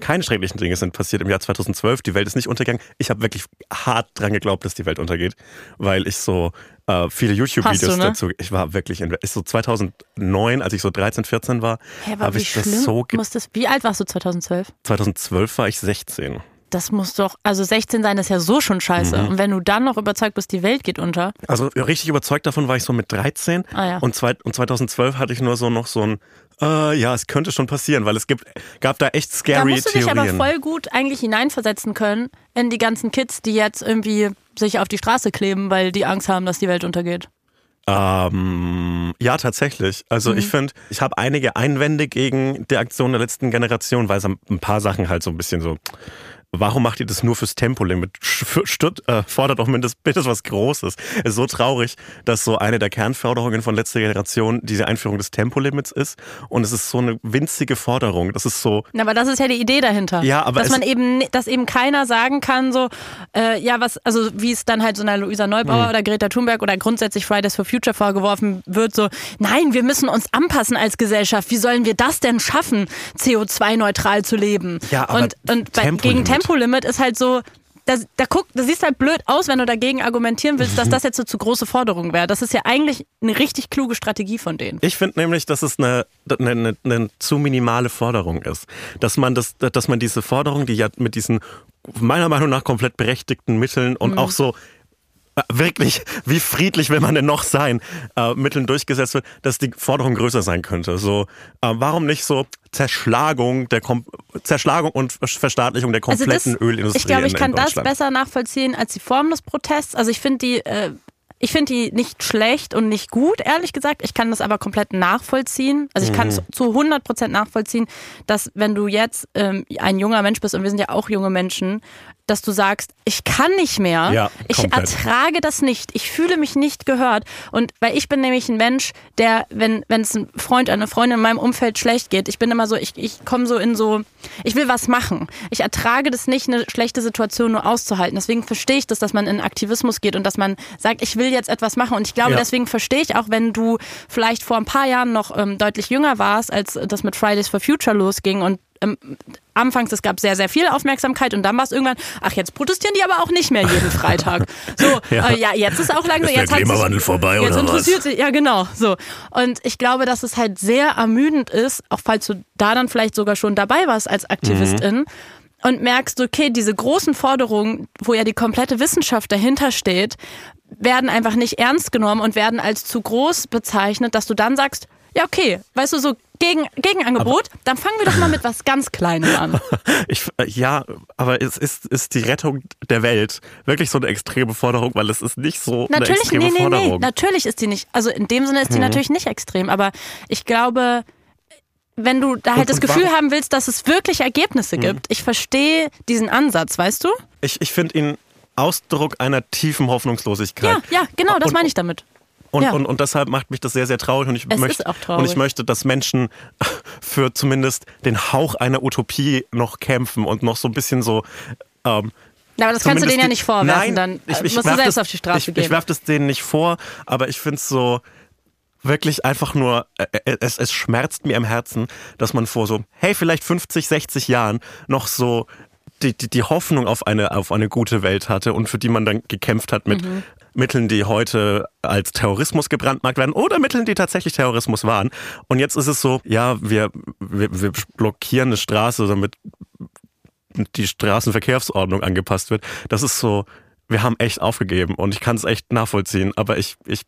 Keine schrecklichen Dinge sind passiert im Jahr 2012. Die Welt ist nicht untergegangen. Ich habe wirklich hart dran geglaubt, dass die Welt untergeht, weil ich so äh, viele YouTube-Videos ne? dazu. Ich war wirklich in ist so 2009, als ich so 13, 14 war, Hä, aber habe wie ich das so. ge- muss das, wie alt warst du 2012? 2012 war ich 16. Das muss doch, also 16 sein ist ja so schon scheiße. Mhm. Und wenn du dann noch überzeugt bist, die Welt geht unter. Also richtig überzeugt davon war ich so mit 13 Ah, ja. und, zwei, und 2012 hatte ich nur so noch so ein, äh, ja, es könnte schon passieren, weil es gibt, gab da echt Da scary musst du dich aber Theorien. voll gut eigentlich hineinversetzen können in die ganzen Kids, die jetzt irgendwie sich auf die Straße kleben, weil die Angst haben, dass die Welt untergeht. Ähm, ja, tatsächlich. Also Mhm. ich finde, ich habe einige Einwände gegen die Aktion der letzten Generation, weil es ein paar Sachen halt so ein bisschen so. Warum macht ihr das nur fürs Tempolimit? Stutt, äh, fordert doch mindestens bitte was Großes. Es ist so traurig, dass so eine der Kernforderungen von letzter Generation diese Einführung des Tempolimits ist. Und es ist so eine winzige Forderung. Das ist so, Na, Aber das ist ja die Idee dahinter. Ja, aber dass man eben, dass eben keiner sagen kann, so, äh, ja, was, also wie es dann halt so einer Luisa Neubauer Mhm. oder Greta Thunberg oder grundsätzlich Fridays for Future vorgeworfen wird, so, nein, wir müssen uns anpassen als Gesellschaft. Wie sollen wir das denn schaffen, CO2-neutral zu leben? Ja, aber und und bei, gegen Tempolimit ist halt so. Da, da, guck, da siehst halt blöd aus, wenn du dagegen argumentieren willst, Mhm. dass das jetzt so zu große Forderung wäre. Das ist ja eigentlich eine richtig kluge Strategie von denen. Ich finde nämlich, dass es eine, eine, eine, eine zu minimale Forderung ist. Dass man, das, dass man diese Forderung, die ja mit diesen meiner Meinung nach komplett berechtigten Mitteln und auch so wirklich, wie friedlich will man denn noch sein, äh, Mitteln durchgesetzt wird, dass die Forderung größer sein könnte. So, äh, warum nicht so Zerschlagung der Kom Zerschlagung und Verstaatlichung der kompletten Ölindustrie Also Ich glaube, ich in, kann in das besser nachvollziehen als die Form des Protests. Also ich finde die, äh, ich finde die nicht schlecht und nicht gut, ehrlich gesagt. Ich kann das aber komplett nachvollziehen. Also ich kann es zu 100 Prozent nachvollziehen, dass wenn du jetzt ähm, ein junger Mensch bist und wir sind ja auch junge Menschen, dass du sagst, ich kann nicht mehr, Ja, ich ertrage das nicht, ich fühle mich nicht gehört. Und weil ich bin nämlich ein Mensch, der, wenn wenn es einem Freund, eine Freundin in meinem Umfeld schlecht geht, ich bin immer so, ich, ich komme so in so, ich will was machen. Ich ertrage das nicht, eine schlechte Situation nur auszuhalten. Deswegen verstehe ich das, dass man in Aktivismus geht und dass man sagt, ich will jetzt etwas machen. Und ich glaube, Ja. deswegen verstehe ich auch, wenn du vielleicht vor ein paar Jahren noch ähm, deutlich jünger warst, als das mit Fridays for Future losging und ähm, anfangs, es gab sehr, sehr viel Aufmerksamkeit und dann war es irgendwann, ach, jetzt protestieren die aber auch nicht mehr jeden Freitag. So, Ja. ja, äh, ja jetzt ist auch langsam, Ist der jetzt hat sich- Klimawandel vorbei jetzt oder was? interessiert sich, ja genau, so. Und ich glaube, dass es halt sehr ermüdend ist, auch falls du da dann vielleicht sogar schon dabei warst als Aktivistin, und merkst, okay, diese großen Forderungen, wo ja die komplette Wissenschaft dahinter steht, werden einfach nicht ernst genommen und werden als zu groß bezeichnet, dass du dann sagst, ja okay, weißt du, so gegen, Gegenangebot, dann fangen wir doch mal mit was ganz Kleinem an. Ich, ja, aber es ist, ist die Rettung der Welt wirklich so eine extreme Forderung, weil es ist nicht so eine Natürlich, extreme nee, nee, nee, Forderung. natürlich ist die nicht, also in dem Sinne ist die natürlich nicht extrem, aber ich glaube, wenn du da halt Und- das und Gefühl warum- haben willst, dass es wirklich Ergebnisse gibt, ich verstehe diesen Ansatz, weißt du? Ich, ich finde ihn Ausdruck einer tiefen Hoffnungslosigkeit. Ja, ja, genau, das Und- meine ich damit. Und, Ja. und, und deshalb macht mich das sehr, sehr traurig. Und ich, Es möchte, und ich möchte, dass Menschen für zumindest den Hauch einer Utopie noch kämpfen und noch so ein bisschen so. Ähm, Ja, aber das kannst du denen ja nicht vorwerfen, Nein, dann ich, ich musst du selbst das, auf die Straße ich, gehen. Ich werfe das denen nicht vor, aber ich finde es so wirklich einfach nur, äh, äh, es, es schmerzt mir im Herzen, dass man vor so, hey, vielleicht 50, 60 Jahren noch so die, die, die Hoffnung auf eine, auf eine gute Welt hatte und für die man dann gekämpft hat mit Mhm. Mitteln, die heute als Terrorismus gebrandmarkt werden oder Mitteln, die tatsächlich Terrorismus waren. Und jetzt ist es so, ja, wir, wir, wir blockieren eine Straße, damit die Straßenverkehrsordnung angepasst wird. Das ist so, wir haben echt aufgegeben und ich kann es echt nachvollziehen, aber ich, ich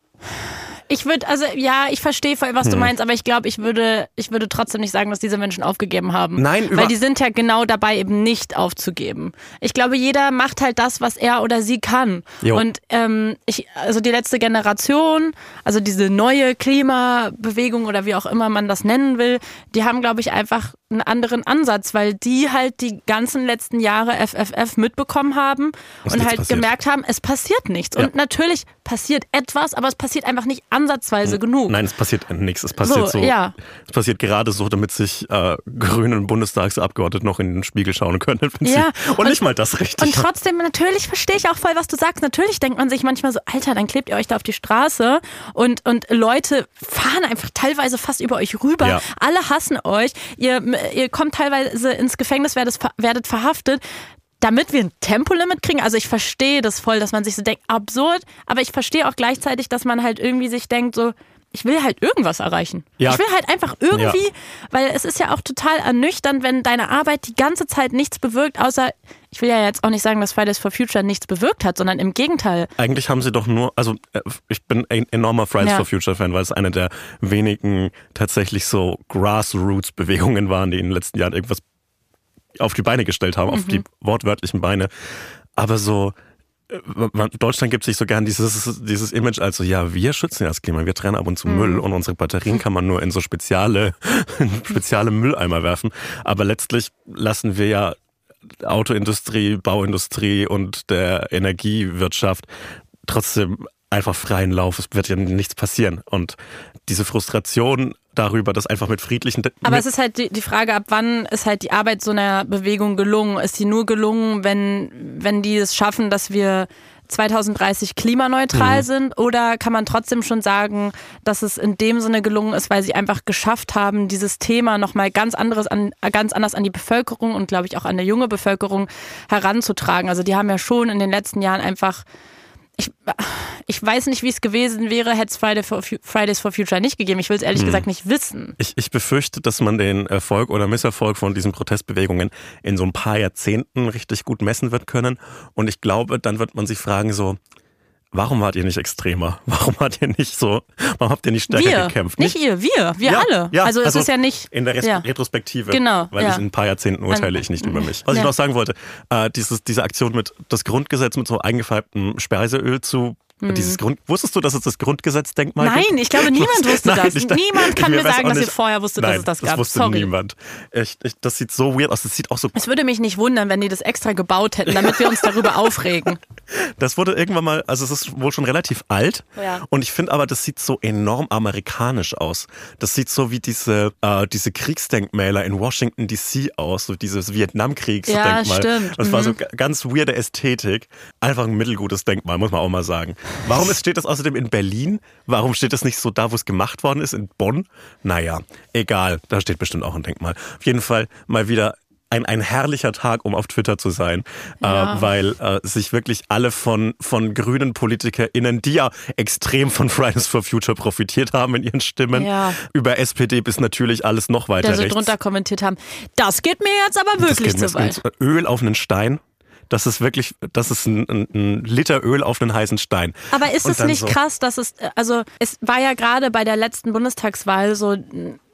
Ich würde, also ja, ich verstehe voll, Hm. was du meinst, aber ich glaube, ich würde, ich würde trotzdem nicht sagen, dass diese Menschen aufgegeben haben. Nein, Weil die sind ja genau dabei, eben nicht aufzugeben. Ich glaube, jeder macht halt das, was er oder sie kann. Jo. Und ähm, ich, also die letzte Generation, also diese neue Klimabewegung oder wie auch immer man das nennen will, die haben, glaube ich, einfach einen anderen Ansatz, weil die halt die ganzen letzten Jahre FFF mitbekommen haben Ist und halt passiert. gemerkt haben, es passiert nichts. Ja. Und natürlich passiert etwas, aber es passiert einfach nicht ansatzweise genug. Nein, es passiert nichts. Es passiert so. So, ja. Es passiert gerade so, damit sich äh, grüne Bundestagsabgeordnete noch in den Spiegel schauen können. Ja, und, und- nicht mal das richtig. Und trotzdem, natürlich verstehe ich auch voll, was du sagst. Natürlich denkt man sich manchmal so, Alter, dann klebt ihr euch da auf die Straße und, und Leute fahren einfach teilweise fast über euch rüber. Ja. Alle hassen euch. Ihr, ihr kommt teilweise ins Gefängnis, werdet, werdet verhaftet. Damit wir ein Tempolimit kriegen, also ich verstehe das voll, dass man sich so denkt, absurd, aber ich verstehe auch gleichzeitig, dass man halt irgendwie sich denkt, so, ich will halt irgendwas erreichen. Ja. Ich will halt einfach irgendwie, Ja. weil es ist ja auch total ernüchternd, wenn deine Arbeit die ganze Zeit nichts bewirkt, außer, ich will ja jetzt auch nicht sagen, dass Fridays for Future nichts bewirkt hat, sondern im Gegenteil. Eigentlich haben sie doch nur, also äh, ich bin ein enormer Fridays Ja. for Future Fan, weil es eine der wenigen tatsächlich so Grassroots-Bewegungen waren, die in den letzten Jahren irgendwas auf die Beine gestellt haben, auf die wortwörtlichen Beine. Aber so, Deutschland gibt sich so gern dieses, dieses Image als so, ja, wir schützen ja das Klima, wir trennen ab und zu Müll und unsere Batterien kann man nur in so spezielle, spezielle Mülleimer werfen. Aber letztlich lassen wir ja Autoindustrie, Bauindustrie und der Energiewirtschaft trotzdem einfach freien Lauf. Es wird ja nichts passieren. Und diese Frustration darüber, dass einfach mit friedlichen... Aber mit, es ist halt die, die Frage, ab wann ist halt die Arbeit so einer Bewegung gelungen? Ist die nur gelungen, wenn, wenn die es schaffen, dass wir 2030 klimaneutral Mhm. sind? Oder kann man trotzdem schon sagen, dass es in dem Sinne gelungen ist, weil sie einfach geschafft haben, dieses Thema nochmal ganz anderes an, ganz anders an die Bevölkerung und glaube ich auch an der junge Bevölkerung heranzutragen? Also die haben ja schon in den letzten Jahren einfach ich, ich weiß nicht, wie es gewesen wäre, hätte es Friday Fridays for Future nicht gegeben. Ich will es ehrlich Mhm. gesagt nicht wissen. ich, ich befürchte, dass man den Erfolg oder Misserfolg von diesen Protestbewegungen in so ein paar Jahrzehnten richtig gut messen wird können. Und ich glaube, dann wird man sich fragen so, warum wart ihr nicht extremer? Warum wart ihr nicht so, warum habt ihr nicht stärker wir, gekämpft? nicht ihr, wir, wir Ja, alle. ja, also es ist ja nicht in der Res ja. Retrospektive, Genau, weil ich in ein paar Jahrzehnten urteile ich nicht über mich. Was ich noch sagen wollte, äh, dieses, diese Aktion mit das Grundgesetz mit so eingefärbtem Speiseöl zu Dieses Grund, wusstest du, dass es das Grundgesetzdenkmal gibt? Nein, ich glaube, niemand wusste Nein, das. ich- Niemand kann mir sagen, dass ihr vorher wusstet, Nein, dass es das das gab. wusste Sorry. niemand. Ich, ich, das sieht so weird aus. Das sieht auch so Es würde mich nicht wundern, wenn die das extra gebaut hätten, damit wir uns darüber aufregen. Das wurde irgendwann mal, also es ist wohl schon relativ alt. Ja. Und ich finde aber, das sieht so enorm amerikanisch aus. Das sieht so wie diese, äh, diese Kriegsdenkmäler in Washington DC aus, so dieses Vietnamkriegsdenkmal. Ja, stimmt. Das war so Mhm. ga- ganz weirde Ästhetik. Einfach ein mittelgutes Denkmal, muss man auch mal sagen. Warum ist, steht das außerdem in Berlin? Warum steht das nicht so da, wo es gemacht worden ist, in Bonn? Naja, egal. Da steht bestimmt auch ein Denkmal. Auf jeden Fall mal wieder ein, ein herrlicher Tag, um auf Twitter zu sein, Ja. äh, weil äh, sich wirklich alle von, von grünen PolitikerInnen, die ja extrem von Fridays for Future profitiert haben in ihren Stimmen, Ja. über SPD bis natürlich alles noch weiter Der so rechts. drunter kommentiert haben. Das geht mir jetzt aber wirklich zu weit. Öl auf einen Stein. Das ist wirklich, das ist ein, ein, ein Liter Öl auf einen heißen Stein. Aber ist Und es nicht so, krass, dass es, also es war ja gerade bei der letzten Bundestagswahl so,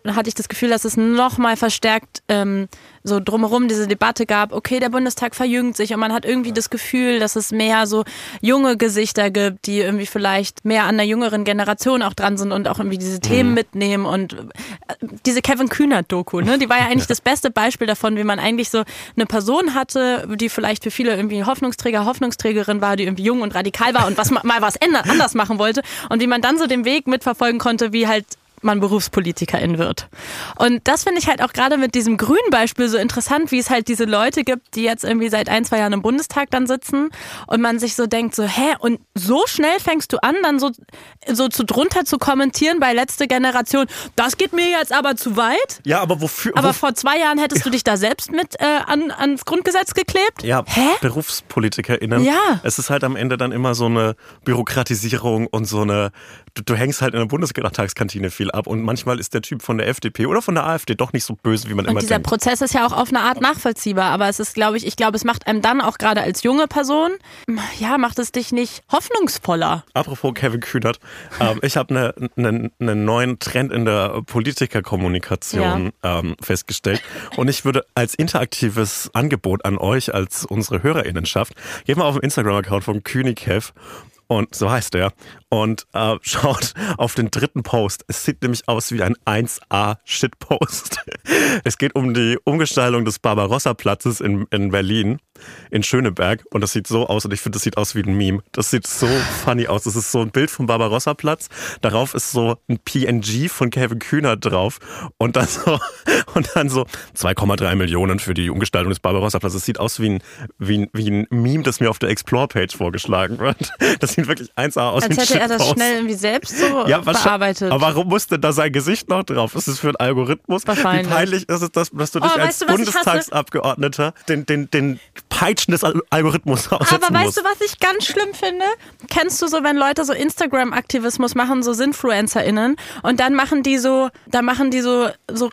hatte ich das Gefühl, dass es nochmal verstärkt ähm, so drumherum diese Debatte gab, okay, der Bundestag verjüngt sich und man hat irgendwie das Gefühl, dass es mehr so junge Gesichter gibt, die irgendwie vielleicht mehr an der jüngeren Generation auch dran sind und auch irgendwie diese Mhm. Themen mitnehmen und äh, diese Kevin Kühnert-Doku, ne, die war ja eigentlich das beste Beispiel davon, wie man eigentlich so eine Person hatte, die vielleicht für viele irgendwie Hoffnungsträger, Hoffnungsträgerin war, die irgendwie jung und radikal war und was ma- mal was anders machen wollte und wie man dann so den Weg mitverfolgen konnte, wie halt man Berufspolitikerin wird. Und das finde ich halt auch gerade mit diesem grünen Beispiel so interessant, wie es halt diese Leute gibt, die jetzt irgendwie seit ein, zwei Jahren im Bundestag dann sitzen und man sich so denkt, so, hä, und so schnell fängst du an, dann so, so zu drunter zu kommentieren bei letzte Generation, das geht mir jetzt aber zu weit. Ja, aber wofür? Aber wo, vor zwei Jahren hättest du dich da selbst mit äh, an, ans Grundgesetz geklebt? ja, Hä? BerufspolitikerInnen. Ja. Es ist halt am Ende dann immer so eine Bürokratisierung und so eine, du, du hängst halt in der Bundestagskantine viel ab und manchmal ist der Typ von der FDP oder von der AfD doch nicht so böse, wie man Und immer dieser denkt. Prozess ist ja auch auf eine Art nachvollziehbar, aber es ist, glaube ich, ich glaube, es macht einem dann auch gerade als junge Person, ja, macht es dich nicht hoffnungsvoller. Apropos Kevin Kühnert, ähm, ich habe einen ne, ne neuen Trend in der Politikerkommunikation ähm, festgestellt und ich würde als interaktives Angebot an euch, als unsere HörerInnenschaft, geht mal auf den Instagram-Account von Kühnikev und so heißt er und äh, schaut auf den dritten Post. Es sieht nämlich aus wie ein 1A-Shitpost. Es geht um die Umgestaltung des Barbarossa-Platzes in, in Berlin, in Schöneberg. Und das sieht so aus, und ich finde, das sieht aus wie ein Meme. Das sieht so funny aus. Das ist so ein Bild vom Barbarossa-Platz. Darauf ist so ein PNG von Kevin Kühnert drauf. Und dann so, und dann so 2,3 Millionen für die Umgestaltung des Barbarossa-Platzes. Das sieht aus wie ein, wie ein, wie ein Meme, das mir auf der Explore-Page vorgeschlagen wird. Das sieht wirklich 1A aus Als hätte er das Shitpost. schnell irgendwie selbst so Ja, bearbeitet. Aber warum muss denn da sein Gesicht noch drauf? Ist es für einen Algorithmus? Wahrscheinlich. Wie peinlich ist es, dass, dass du dich Oh, als weißt du? Bundestagsabgeordneter den, den, den Peitschen des Al- Algorithmus aussetzen Aber weißt musst? du, was ich ganz schlimm finde? Kennst du so, wenn Leute so Instagram-Aktivismus machen, so SinfluencerInnen, und dann machen die so, da machen die so, so,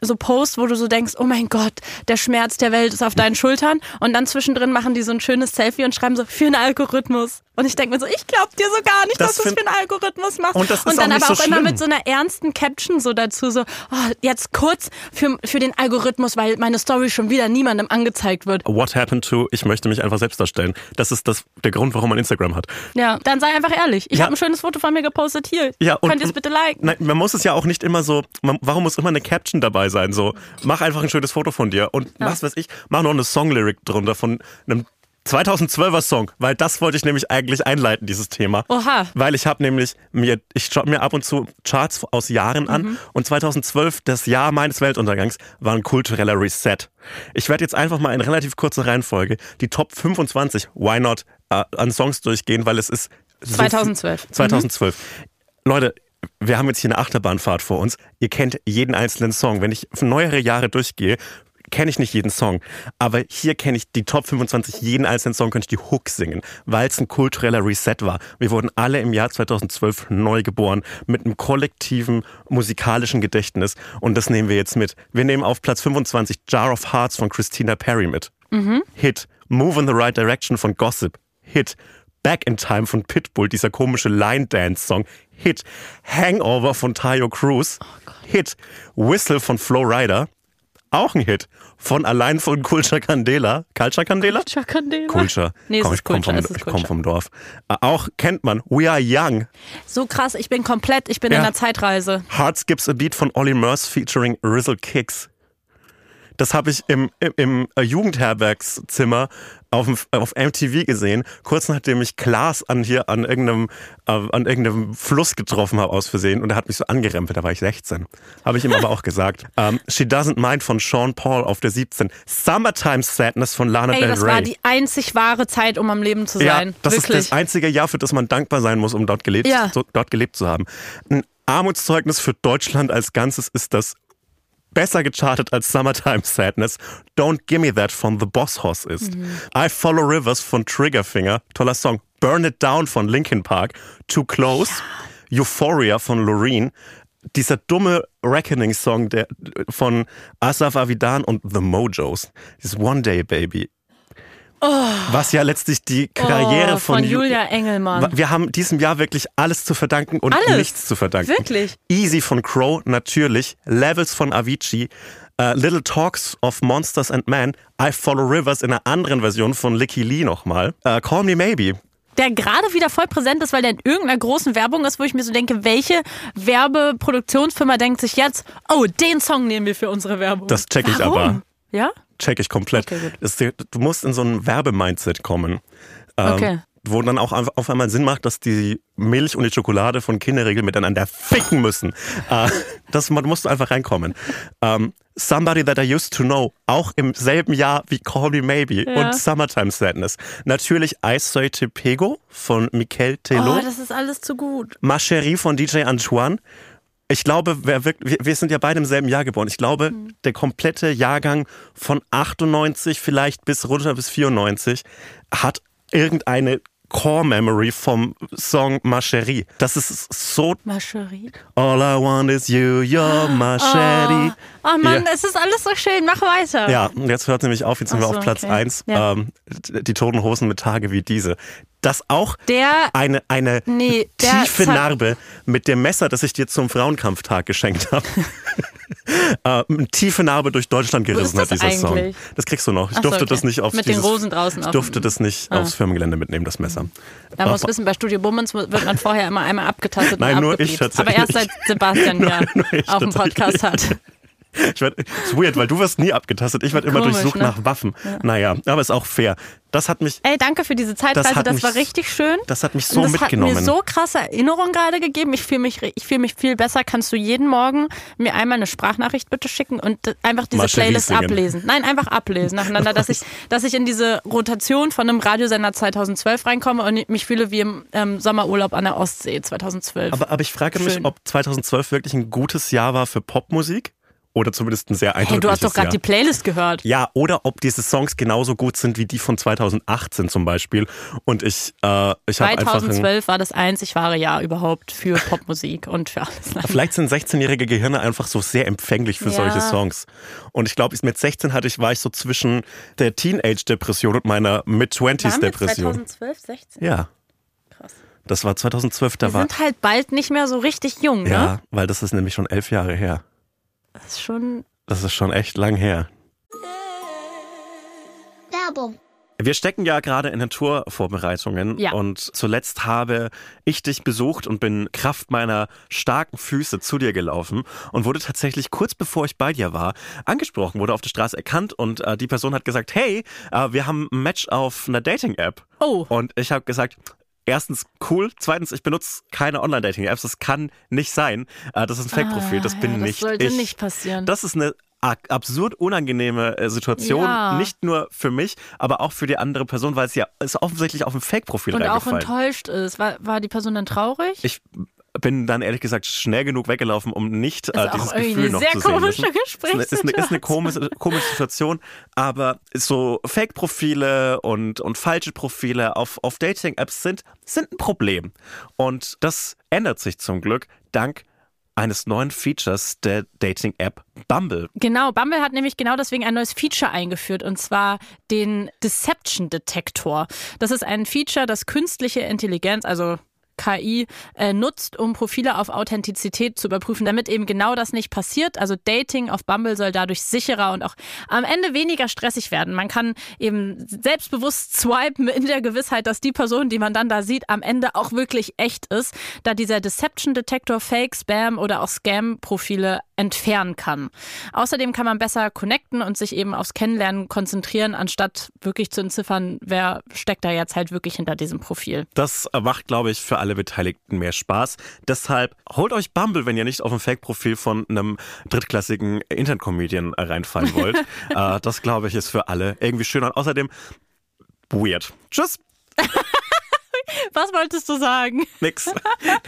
so Posts, wo du so denkst, oh mein Gott, der Schmerz der Welt ist auf deinen Schultern, und dann zwischendrin machen die so ein schönes Selfie und schreiben so, für einen Algorithmus. Und ich denke mir so, ich glaub dir so gar nicht, Das dass du es für einen Algorithmus machst. Und ist dann auch aber so auch immer schlimm. mit so einer ernsten Caption so dazu, so, oh, jetzt kurz für, für den Algorithmus, weil meine Story schon wieder niemandem angezeigt wird. What happened to, ich möchte mich einfach selbst darstellen. Das ist das, der Grund, warum man Instagram hat. Ja, dann sei einfach ehrlich. Ich Ja. habe ein schönes Foto von mir gepostet. Hier, Ja, und- könnt ihr es bitte liken? Nein, man muss es ja auch nicht immer so, man, warum muss immer eine Caption dabei sein? So, mach einfach ein schönes Foto von dir und was weiß ich, mach noch eine Song-Lyric drunter von einem 2012er Song, weil das wollte ich nämlich eigentlich einleiten, dieses Thema. Oha. Weil ich habe nämlich mir, ich schaue mir ab und zu Charts aus Jahren an Mhm. und 2012, das Jahr meines Weltuntergangs, war ein kultureller Reset. Ich werde jetzt einfach mal in relativ kurzer Reihenfolge die Top 25, why not, äh, an Songs durchgehen, weil es ist so 2012. viel- 2012. Leute, wir haben jetzt hier eine Achterbahnfahrt vor uns. Ihr kennt jeden einzelnen Song. Wenn ich für neuere Jahre durchgehe, kenne ich nicht jeden Song. Aber hier kenne ich die Top 25, jeden einzelnen Song könnte ich die Hook singen, weil es ein kultureller Reset war. Wir wurden alle im Jahr 2012 neu geboren mit einem kollektiven musikalischen Gedächtnis und das nehmen wir jetzt mit. Wir nehmen auf Platz 25 Jar of Hearts von Christina Perry mit. Hit. Move in the Right Direction von Gossip. Hit. Back in Time von Pitbull, dieser komische Line-Dance-Song. Hit. Hangover von Tayo Cruz. Hit. Whistle von Flow Rider. Auch ein Hit. Von allein von Kulcha Candela. Culture Candela? Culture Candela? Culture. Nee, Komm, ich komme vom, ich komm vom Dorf. Äh, auch kennt man We Are Young. So krass, ich bin komplett, ich bin Ja. in der Zeitreise. Heart Skips a Beat von Ollie Murs featuring Rizzle Kicks. Das habe ich im, im, im äh, Jugendherbergszimmer auf, dem, auf MTV gesehen, kurz nachdem ich Klaas an hier an irgendeinem, äh, an irgendeinem Fluss getroffen habe aus Versehen und er hat mich so angerempelt, da war ich 16. Habe ich ihm aber auch gesagt. Ähm, She Doesn't Mind von Sean Paul auf der 17. Summertime Sadness von Lana Ey, Del das Rey. war die einzig wahre Zeit, um am Leben zu sein. Ja, das Wirklich. ist das einzige Jahr, für das man dankbar sein muss, um dort gelebt, Ja. so, dort gelebt zu haben. Ein Armutszeugnis für Deutschland als Ganzes ist das besser gechartet als Summertime Sadness. Don't Gimme That von The Boss Hoss ist. Mhm. I Follow Rivers von Triggerfinger, toller Song. Burn It Down von Linkin Park. Too Close. Euphoria von Loreen. Dieser dumme Reckoning-Song von Asaf Avidan und The Mojos. Dieses One Day Baby. Was ja letztlich die Karriere oh, von, von Ju- Julia Engelmann. wir haben diesem Jahr wirklich alles zu verdanken und Alles. nichts zu verdanken. Wirklich? Easy von Crow, natürlich. Levels von Avicii. äh, Little Talks of Monsters and Men. I Follow Rivers in einer anderen Version von Licky Lee nochmal. Äh, Call Me Maybe. der gerade wieder voll präsent ist, weil der in irgendeiner großen Werbung ist, wo ich mir so denke, welche Werbeproduktionsfirma denkt sich jetzt, oh, den Song nehmen wir für unsere Werbung. Das check ich Warum? aber. Ja? Check ich komplett. Okay, ist, du musst in so ein Werbemindset kommen. Ähm, Okay. Wo dann auch auf einmal Sinn macht, dass die Milch und die Schokolade von Kinderriegel miteinander ficken müssen. Äh, das man musst du einfach reinkommen. Ähm, Somebody That I Used to Know, auch im selben Jahr wie Call Me Maybe Ja. und Summertime Sadness. Natürlich I Soy Te Pego von Mikel Telo. Oh, das ist alles zu gut. Ma Chérie von DJ Antoine. Ich glaube, wer wirkt, wir, sind ja beide im selben Jahr geboren. Ich glaube, der komplette Jahrgang von 98 vielleicht bis runter bis 94 hat irgendeine Core Memory vom Song Ma Chérie. Das ist so Macherie. All I want is you, you're my Chérie. Oh Mann, Ja. es ist alles so schön. Mach weiter. Ja, und jetzt hört nämlich auf, jetzt sind Ach wir so, auf Platz okay. 1. Ja. Ähm, die Toten Hosen mit Tage wie diese. Das auch Der, eine, eine Nee, tiefe Narbe mit dem Messer, das ich dir zum Frauenkampftag geschenkt habe. äh, eine tiefe Narbe durch Deutschland gerissen hat dieser Song. eigentlich? Das kriegst du noch. Ich Ach so, durfte okay. das nicht aufs Mit den dieses, Rosen draußen Ich auf durfte dem- das nicht Ah. aufs Firmengelände mitnehmen, das Messer. da muss wissen, bei Studio Bummens wird man vorher immer einmal abgetastet Nein, und nur ich abgepiepst. Aber tatsächlich. erst seit Sebastian hier nur auf dem Podcast tatsächlich. hat. Ich werd, ist weird, weil du wirst nie abgetastet. Ich werde immer Komisch, durchsucht ne? nach Waffen. Naja, aber ist auch fair. Das hat mich, Ey, danke für diese Zeitreise, hat das, mich- war richtig schön. das hat mich so das mitgenommen. hat mir so krasse Erinnerungen gerade gegeben. Ich fühle mich, ich fühle mich viel besser. Kannst du jeden Morgen mir einmal eine Sprachnachricht bitte schicken und einfach diese Marcerie Playlist singen. ablesen? Nein, einfach ablesen nacheinander, dass ich, dass ich in diese Rotation von einem Radiosender 2012 reinkomme und mich fühle wie im ähm, Sommerurlaub an der Ostsee 2012. aber, aber ich frage mich, Schön. ob 2012 wirklich ein gutes Jahr war für Popmusik. Oder zumindest ein sehr hey, eindrückliches du hast doch gerade die Playlist gehört. Ja, oder ob diese Songs genauso gut sind wie die von 2018 zum Beispiel. Und ich, äh, ich habe einfach. Ein, 2012 war das einzig wahre Jahr überhaupt für Popmusik und für alles. Nein. vielleicht sind 16-jährige Gehirne einfach so sehr empfänglich für Ja. solche Songs. Und ich glaube, mit 16 hatte ich, war ich so zwischen der Teenage-Depression und meiner Waren wir Mid-20s-Depression. 2012, 16? Ja. Krass. Das war 2012, da Wir war. sind halt bald nicht mehr so richtig jung, ne? Ja, weil das ist nämlich schon elf Jahre her. Das ist schon. Das ist schon echt lang her. Werbung. Wir stecken ja gerade in den Tourvorbereitungen Ja. und zuletzt habe ich dich besucht und bin Kraft meiner starken Füße zu dir gelaufen und wurde tatsächlich kurz bevor ich bei dir war angesprochen, wurde auf der Straße erkannt und äh, die Person hat gesagt, hey, äh, wir haben ein Match auf einer Dating-App. Oh. Und ich habe gesagt, Erstens, cool. Zweitens, ich benutze keine Online-Dating-Apps. Das kann nicht sein. Äh, Das ist ein Fake-Profil. Das Ah, bin ja, das nicht sollte ich. nicht passieren. Das ist eine absurd unangenehme äh, Situation. Ja. Nicht nur für mich, aber auch für die andere Person, weil es ja es offensichtlich auf ein Fake-Profil und auch enttäuscht ist. War, war die Person dann traurig? Ich bin dann ehrlich gesagt schnell genug weggelaufen, um nicht Das äh, dieses Gefühl eine noch sehr zu sehen. komische müssen. Ist eine, ist eine, ist eine komische, komische Situation, aber so Fake-Profile und, und falsche Profile auf, auf Dating-Apps sind, sind ein Problem. Und das ändert sich zum Glück dank eines neuen Features der Dating-App Bumble. Genau, Bumble hat nämlich genau deswegen ein neues Feature eingeführt und zwar den Deception Detektor. Das ist ein Feature, das künstliche Intelligenz, also KI äh, nutzt, um Profile auf Authentizität zu überprüfen, damit eben genau das nicht passiert. Also Dating auf Bumble soll dadurch sicherer und auch am Ende weniger stressig werden. Man kann eben selbstbewusst swipen in der Gewissheit, dass die Person, die man dann da sieht, am Ende auch wirklich echt ist, da dieser Deception Detector Fake, Spam oder auch Scam-Profile entfernen kann. Außerdem kann man besser connecten und sich eben aufs Kennenlernen konzentrieren, anstatt wirklich zu entziffern, wer steckt da jetzt halt wirklich hinter diesem Profil. Das macht, glaube ich, für alle Beteiligten mehr Spaß. Deshalb holt euch Bumble, wenn ihr nicht auf ein Fake-Profil von einem drittklassigen Internet-Comedian reinfallen wollt. äh, das, glaube ich, ist für alle irgendwie schön und außerdem weird. Tschüss. Was wolltest du sagen? Nix.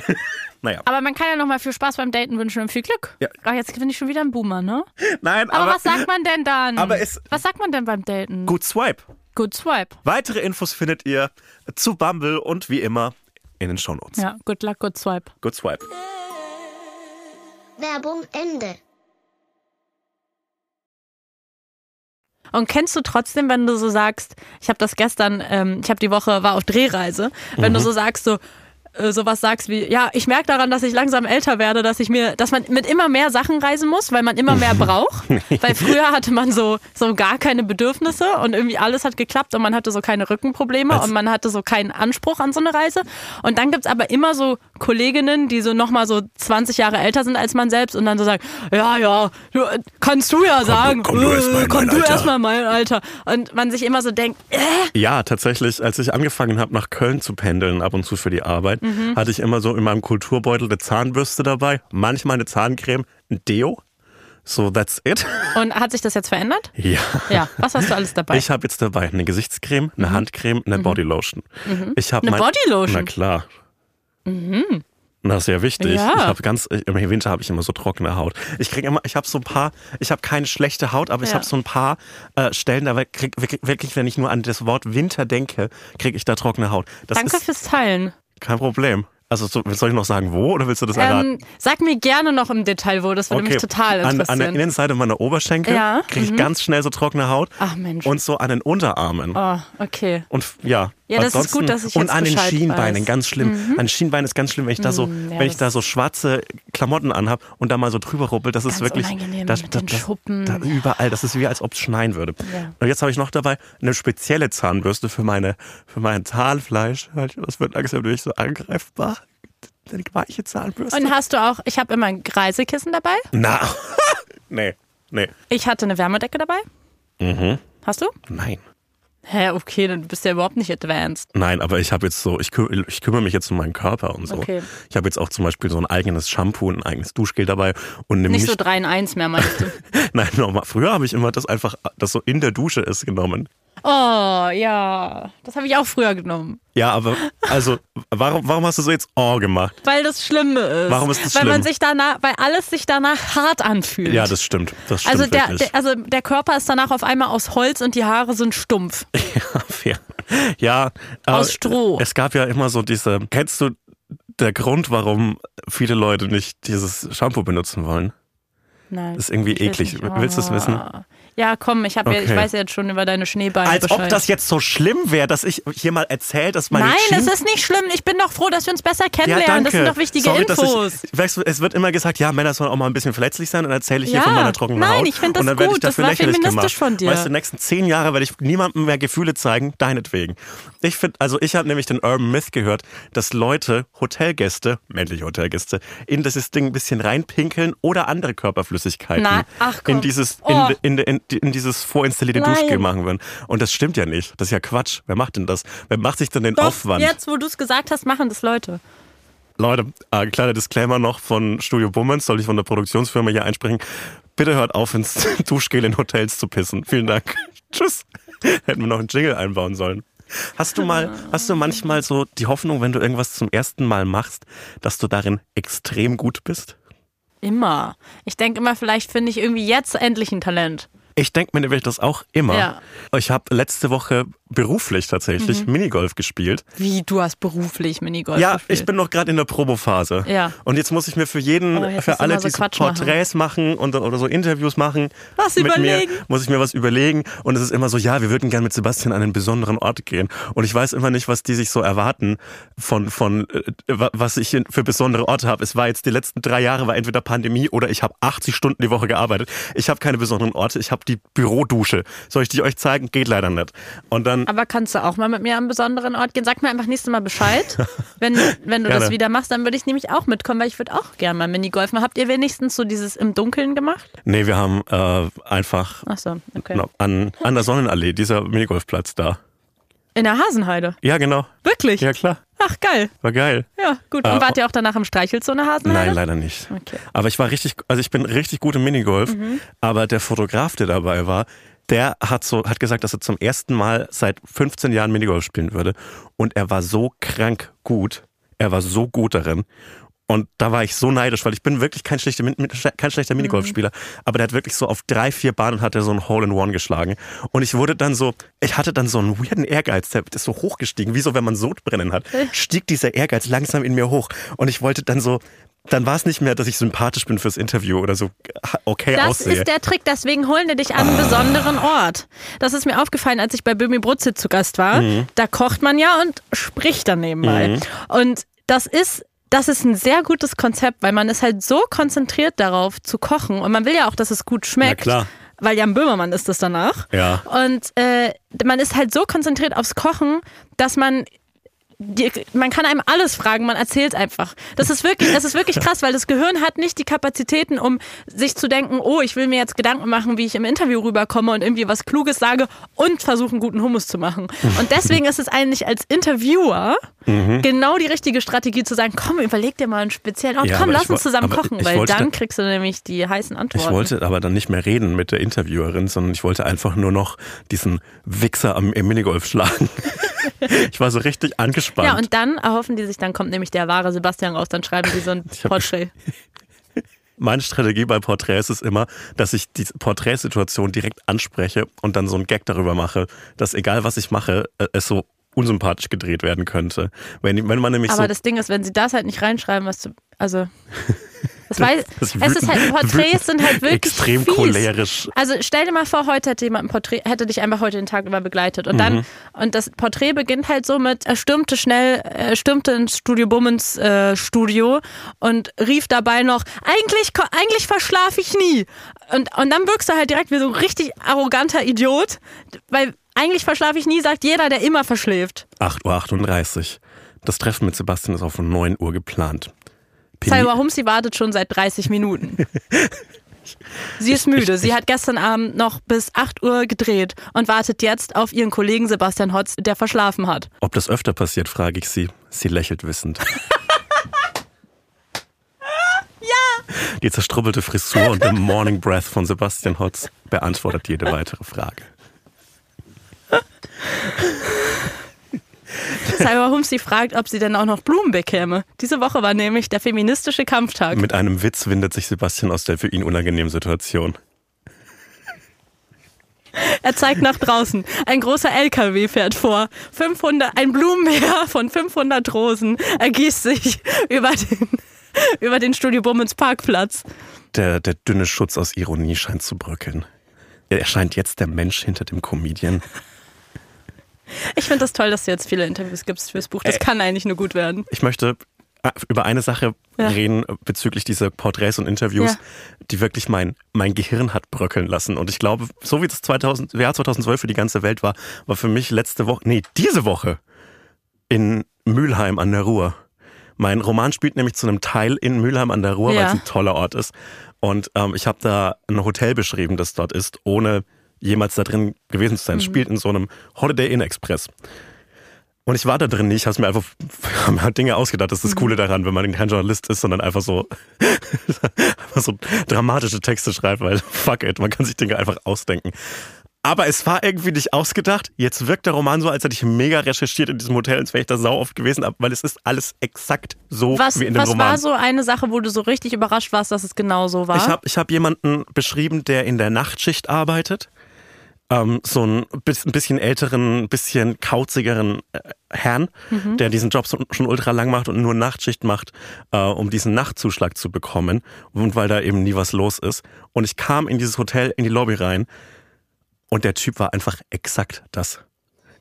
naja. Aber man kann ja noch mal viel Spaß beim Daten wünschen und viel Glück. Ja. Ach, jetzt bin ich schon wieder ein Boomer, ne? Nein, Aber, aber, was sagt man denn dann? Aber es- was sagt man denn beim Daten? gut Swipe. Good Swipe. Weitere Infos findet ihr zu Bumble und wie immer in den Shownotes. Ja, good luck, good swipe. Good Swipe. Werbung Ende. Und kennst du trotzdem, wenn du so sagst, ich habe das gestern, ähm, ich habe die Woche, war auf Drehreise, wenn du Mhm. so sagst, so, äh, sowas sagst wie, ja, ich merke daran, dass ich langsam älter werde, dass ich mir, dass man mit immer mehr Sachen reisen muss, weil man immer mehr braucht. Weil früher hatte man so, so gar keine Bedürfnisse und irgendwie alles hat geklappt und man hatte so keine Rückenprobleme Als- und man hatte so keinen Anspruch an so eine Reise. Und dann gibt's aber immer so Kolleginnen, die so nochmal so 20 Jahre älter sind als man selbst und dann so sagen, ja, ja, du, kannst du ja sagen, komm du erst mal in äh, komm mein du mein Alter. Und man sich immer so denkt, äh, Ja, tatsächlich, als ich angefangen habe, nach Köln zu pendeln, ab und zu für die Arbeit, Mhm. hatte ich immer so in meinem Kulturbeutel eine Zahnbürste dabei, manchmal eine Zahncreme, ein Deo. So, that's it. und hat sich das jetzt verändert? Ja. Ja, was hast du alles dabei? Ich habe jetzt dabei eine Gesichtscreme, eine Handcreme, eine Bodylotion. Ich habe Mhm. Eine Bodylotion? Na klar. Das ist ja wichtig. Ja. Ich habe ganz im Winter habe ich immer so trockene Haut. Ich kriege immer, ich habe so ein paar, ich habe keine schlechte Haut, aber ich Ja. habe so ein paar äh, Stellen, da krieg wirklich, wirklich, wenn ich nur an das Wort Winter denke, kriege ich da trockene Haut. Das Danke ist fürs Teilen. Kein Problem. Also so, soll ich noch sagen, wo oder willst du das erraten? Ähm, sag mir gerne noch im Detail wo, das würde mich total an, interessieren. an der Innenseite meiner Oberschenkel Ja, kriege ich ganz schnell so trockene Haut. Ach, Mensch. Und so an den Unterarmen. oh, okay. Und ja. Ja, das ist ansonsten- gut, dass ich Und jetzt an den Schienbeinen, weiß. Mhm. ganz schlimm. An den Schienbeinen ist ganz schlimm, wenn ich da so, ja, wenn ich da das- so schwarze Klamotten anhab und da mal so drüber ruppel, das ist wirklich das, den Schuppen. Da, überall, das ist wie als ob es schneien würde. Ja. Und jetzt habe ich noch dabei eine spezielle Zahnbürste für meine für mein Zahnfleisch. Das wird langsam durch so angreifbar. Eine weiche Zahnbürste. Und hast du auch, ich habe immer ein Reisekissen dabei. Na, nee, nee, Ich hatte eine Wärmedecke dabei. Mhm. Hast du? nein. Hä, okay, dann bist du ja überhaupt nicht advanced. Nein, aber ich habe jetzt so, ich, kü ich kümmere mich jetzt um meinen Körper und so. Okay. Ich habe jetzt auch zum Beispiel so ein eigenes Shampoo und ein eigenes Duschgel dabei und nehme Nicht nicht, so 3 in 1 mehr, meinst du? Nein, nochmal. Früher habe ich immer das einfach, das so in der Dusche ist genommen. Oh, ja. Das habe ich auch früher genommen. Ja, aber also, warum, warum hast du so jetzt oh gemacht? Weil das Schlimme ist. Warum ist das weil man schlimm? sich danach, weil alles sich danach hart anfühlt. Ja, das stimmt. Das stimmt also der, der, also der Körper ist danach auf einmal aus Holz und die Haare sind stumpf. ja, fair. Ja. Aus Stroh. Es gab ja immer so diese, kennst du der Grund, warum viele Leute nicht dieses Shampoo benutzen wollen? Nein. Das ist irgendwie eklig. Willst du es wissen? Ja, komm, ich, hab ja, ich Okay. weiß jetzt schon über deine Schneebeine Als Bescheid. ob das jetzt so schlimm wäre, dass ich hier mal erzähle, dass meine Nein, es ist nicht schlimm. Ich bin doch froh, dass wir uns besser Ja, kennenlernen. danke. das sind doch wichtige Sorry, Infos. Ich, weißt du, es wird immer gesagt, ja, Männer sollen auch mal ein bisschen verletzlich sein und dann erzähle ich hier Ja, von meiner trockenen nein, Haut. ich find das und dann werde ich gut. Das dafür war feministisch gemacht. von dir. Weißt du, die nächsten zehn Jahre werde ich niemandem mehr Gefühle zeigen, deinetwegen. Ich finde, also ich habe nämlich den Urban Myth gehört, dass Leute, Hotelgäste, männliche Hotelgäste, in dieses Ding ein bisschen reinpinkeln oder andere Körperflüssigkeiten Na, ach komm. in dieses, Oh. in, in, in, in dieses vorinstallierte Nein. Duschgel machen würden. Und das stimmt ja nicht. Das ist ja Quatsch. Wer macht denn das? Wer macht sich denn den Doch, Aufwand? jetzt, wo du es gesagt hast, machen das Leute. Leute, äh, kleiner Disclaimer noch von Studio Bummens, soll ich von der Produktionsfirma hier einsprechen. Bitte hört auf, ins Duschgel in Hotels zu pissen. Vielen Dank. Tschüss. Hätten wir noch einen Jingle einbauen sollen. Hast du mal, hast du manchmal so die Hoffnung, wenn du irgendwas zum ersten Mal machst, dass du darin extrem gut bist? Immer. Ich denke immer, vielleicht finde ich irgendwie jetzt endlich ein Talent. Ich denke mir nämlich das auch immer. Ja. Ich habe letzte Woche beruflich tatsächlich Minigolf gespielt. Wie, du hast beruflich Minigolf Ja, gespielt? ich bin noch gerade in der Probophase. Ja. Und jetzt muss ich mir für jeden, für alle, so die so machen. Porträts machen, und, oder so Interviews machen, Was mit überlegen. mir, muss ich mir was überlegen. Und es ist immer so, ja, wir würden gerne mit Sebastian an einen besonderen Ort gehen. Und ich weiß immer nicht, was die sich so erwarten von, von äh, wa- was ich für besondere Orte habe. Es war jetzt die letzten drei Jahre, war entweder Pandemie oder ich habe 80 Stunden die Woche gearbeitet. Ich habe keine besonderen Orte, ich habe die Bürodusche. Soll ich die euch zeigen? Geht leider nicht. Und dann Aber kannst du auch mal mit mir an einen besonderen Ort gehen? Sag mir einfach nächstes Mal Bescheid. wenn, wenn du das Gerne. wieder machst, dann würde ich nämlich auch mitkommen, weil ich würde auch gerne mal Minigolfen. Habt ihr wenigstens so dieses im Dunkeln gemacht? Nee, wir haben äh, einfach Ach so, okay. an, an der Sonnenallee, dieser Minigolfplatz da. In der Hasenheide. Ja, genau. Wirklich? Ja, klar. Ach, geil. War geil. Ja, gut. Und wart ihr auch danach im Streichelzone Hasenheide? Nein, leider nicht. Okay. Aber ich war richtig, also ich bin richtig gut im Minigolf, aber der Fotograf, der dabei war, der hat so, hat gesagt, dass er zum ersten Mal seit 15 Jahren Minigolf spielen würde. Und er war so krank gut. Er war so gut darin. Und da war ich so neidisch, weil ich bin wirklich kein schlechter, kein schlechter Minigolfspieler. Aber der hat wirklich so auf drei, vier Bahnen hat er so ein Hole-in-One geschlagen. Und ich wurde dann so, ich hatte dann so einen weirden Ehrgeiz, der ist so hochgestiegen, wie so, wenn man Sodbrennen hat, stieg dieser Ehrgeiz langsam in mir hoch. Und ich wollte dann so, dann war es nicht mehr, dass ich sympathisch bin fürs Interview oder so okay Das aussehe. ist der Trick, deswegen holen die dich an einen besonderen Ort. Das ist mir aufgefallen, als ich bei Böhmi Brutzit zu Gast war. Mhm. Da kocht man ja und spricht dann nebenbei. Und das ist, das ist ein sehr gutes Konzept, weil man ist halt so konzentriert darauf zu kochen und man will ja auch, dass es gut schmeckt. Na klar. Weil Jan Böhmermann ist das danach. Ja. Und äh, man ist halt so konzentriert aufs Kochen, dass man die, man kann einem alles fragen, man erzählt einfach. Das ist wirklich, das ist wirklich krass, weil das Gehirn hat nicht die Kapazitäten, um sich zu denken, oh, ich will mir jetzt Gedanken machen, wie ich im Interview rüberkomme und irgendwie was Kluges sage und versuche, einen guten Hummus zu machen. Und deswegen ist es eigentlich als Interviewer Mhm. genau die richtige Strategie zu sagen, komm, überleg dir mal einen speziellen Ort, Ja, komm, lass uns zusammen kochen, weil dann da- kriegst du nämlich die heißen Antworten. Ich wollte aber dann nicht mehr reden mit der Interviewerin, sondern ich wollte einfach nur noch diesen Wichser am, im Minigolf schlagen. ich war so richtig angespannt. ja, und dann erhoffen die sich, dann kommt nämlich der wahre Sebastian raus, dann schreiben die so ein Porträt. Meine Strategie bei Porträts ist immer, dass ich die Porträtsituation direkt anspreche und dann so einen Gag darüber mache, dass egal was ich mache, äh, es so unsympathisch gedreht werden könnte. Wenn, wenn man nämlich Aber so das Ding ist, wenn sie das halt nicht reinschreiben, was du, also, das weiß, das es ist halt, Porträts sind halt wirklich extrem fies. cholerisch. Also stell dir mal vor, heute hätte jemand ein Porträt, hätte dich einfach heute den Tag über begleitet und dann, und das Porträt beginnt halt so mit, er stürmte schnell, er stürmte ins Studio Bummens äh, Studio und rief dabei noch, eigentlich, eigentlich verschlafe ich nie. Und, und dann wirkst du halt direkt wie so ein richtig arroganter Idiot, weil eigentlich verschlafe ich nie, sagt jeder, der immer verschläft. 8.38 Uhr. Das Treffen mit Sebastian ist auf 9 Uhr geplant. Salwa Humsi wartet schon seit 30 Minuten. Sie ist müde. Sie hat gestern Abend noch bis 8 Uhr gedreht und wartet jetzt auf ihren Kollegen Sebastian Hotz, der verschlafen hat. Ob das öfter passiert, frage ich sie. Sie lächelt wissend. ja! Die zerstrubbelte Frisur und der Morning Breath von Sebastian Hotz beantwortet jede weitere Frage. Salwa Humsi fragt, ob sie denn auch noch Blumen bekäme. Diese Woche war nämlich der feministische Kampftag. Mit einem Witz windet sich Sebastian aus der für ihn unangenehmen Situation. Er zeigt nach draußen. Ein großer LKW fährt vor. 500, ein Blumenmeer von 500 Rosen ergießt sich über den, über den Studio Bummens Parkplatz. Der, der dünne Schutz aus Ironie scheint zu bröckeln. Er erscheint jetzt der Mensch hinter dem Comedian. Ich finde das toll, dass du jetzt viele Interviews gibst fürs Buch. Das Äh. kann eigentlich nur gut werden. Ich möchte äh, über eine Sache Ja. reden bezüglich dieser Porträts und Interviews, Ja. die wirklich mein, mein Gehirn hat bröckeln lassen. Und ich glaube, so wie das 2000, Jahr 2012 für die ganze Welt war, war für mich letzte Woche, nee, diese Woche in Mülheim an der Ruhr. Mein Roman spielt nämlich zu einem Teil in Mülheim an der Ruhr, weil Ja. es ein toller Ort ist. Und ähm, ich habe da ein Hotel beschrieben, das dort ist, ohne jemals da drin gewesen zu sein. Es spielt in so einem Holiday Inn Express. Und ich war da drin nicht, habe mir einfach mir halt Dinge ausgedacht. Das ist das Coole daran, wenn man kein Journalist ist, sondern einfach so, einfach so dramatische Texte schreibt, weil fuck it, man kann sich Dinge einfach ausdenken. Aber es war irgendwie nicht ausgedacht. Jetzt wirkt der Roman so, als hätte ich mega recherchiert in diesem Hotel, als wäre ich da sau oft gewesen, weil es ist alles exakt so Was, wie in dem was Roman. war so eine Sache, wo du so richtig überrascht warst, dass es genau so war? Ich habe ich hab jemanden beschrieben, der in der Nachtschicht arbeitet. Ähm, so einen bis- ein bisschen älteren, bisschen kauzigeren äh, Herrn, der diesen Job schon ultra lang macht und nur Nachtschicht macht, äh, um diesen Nachtzuschlag zu bekommen und weil da eben nie was los ist. Und ich kam in dieses Hotel, in die Lobby rein und der Typ war einfach exakt das.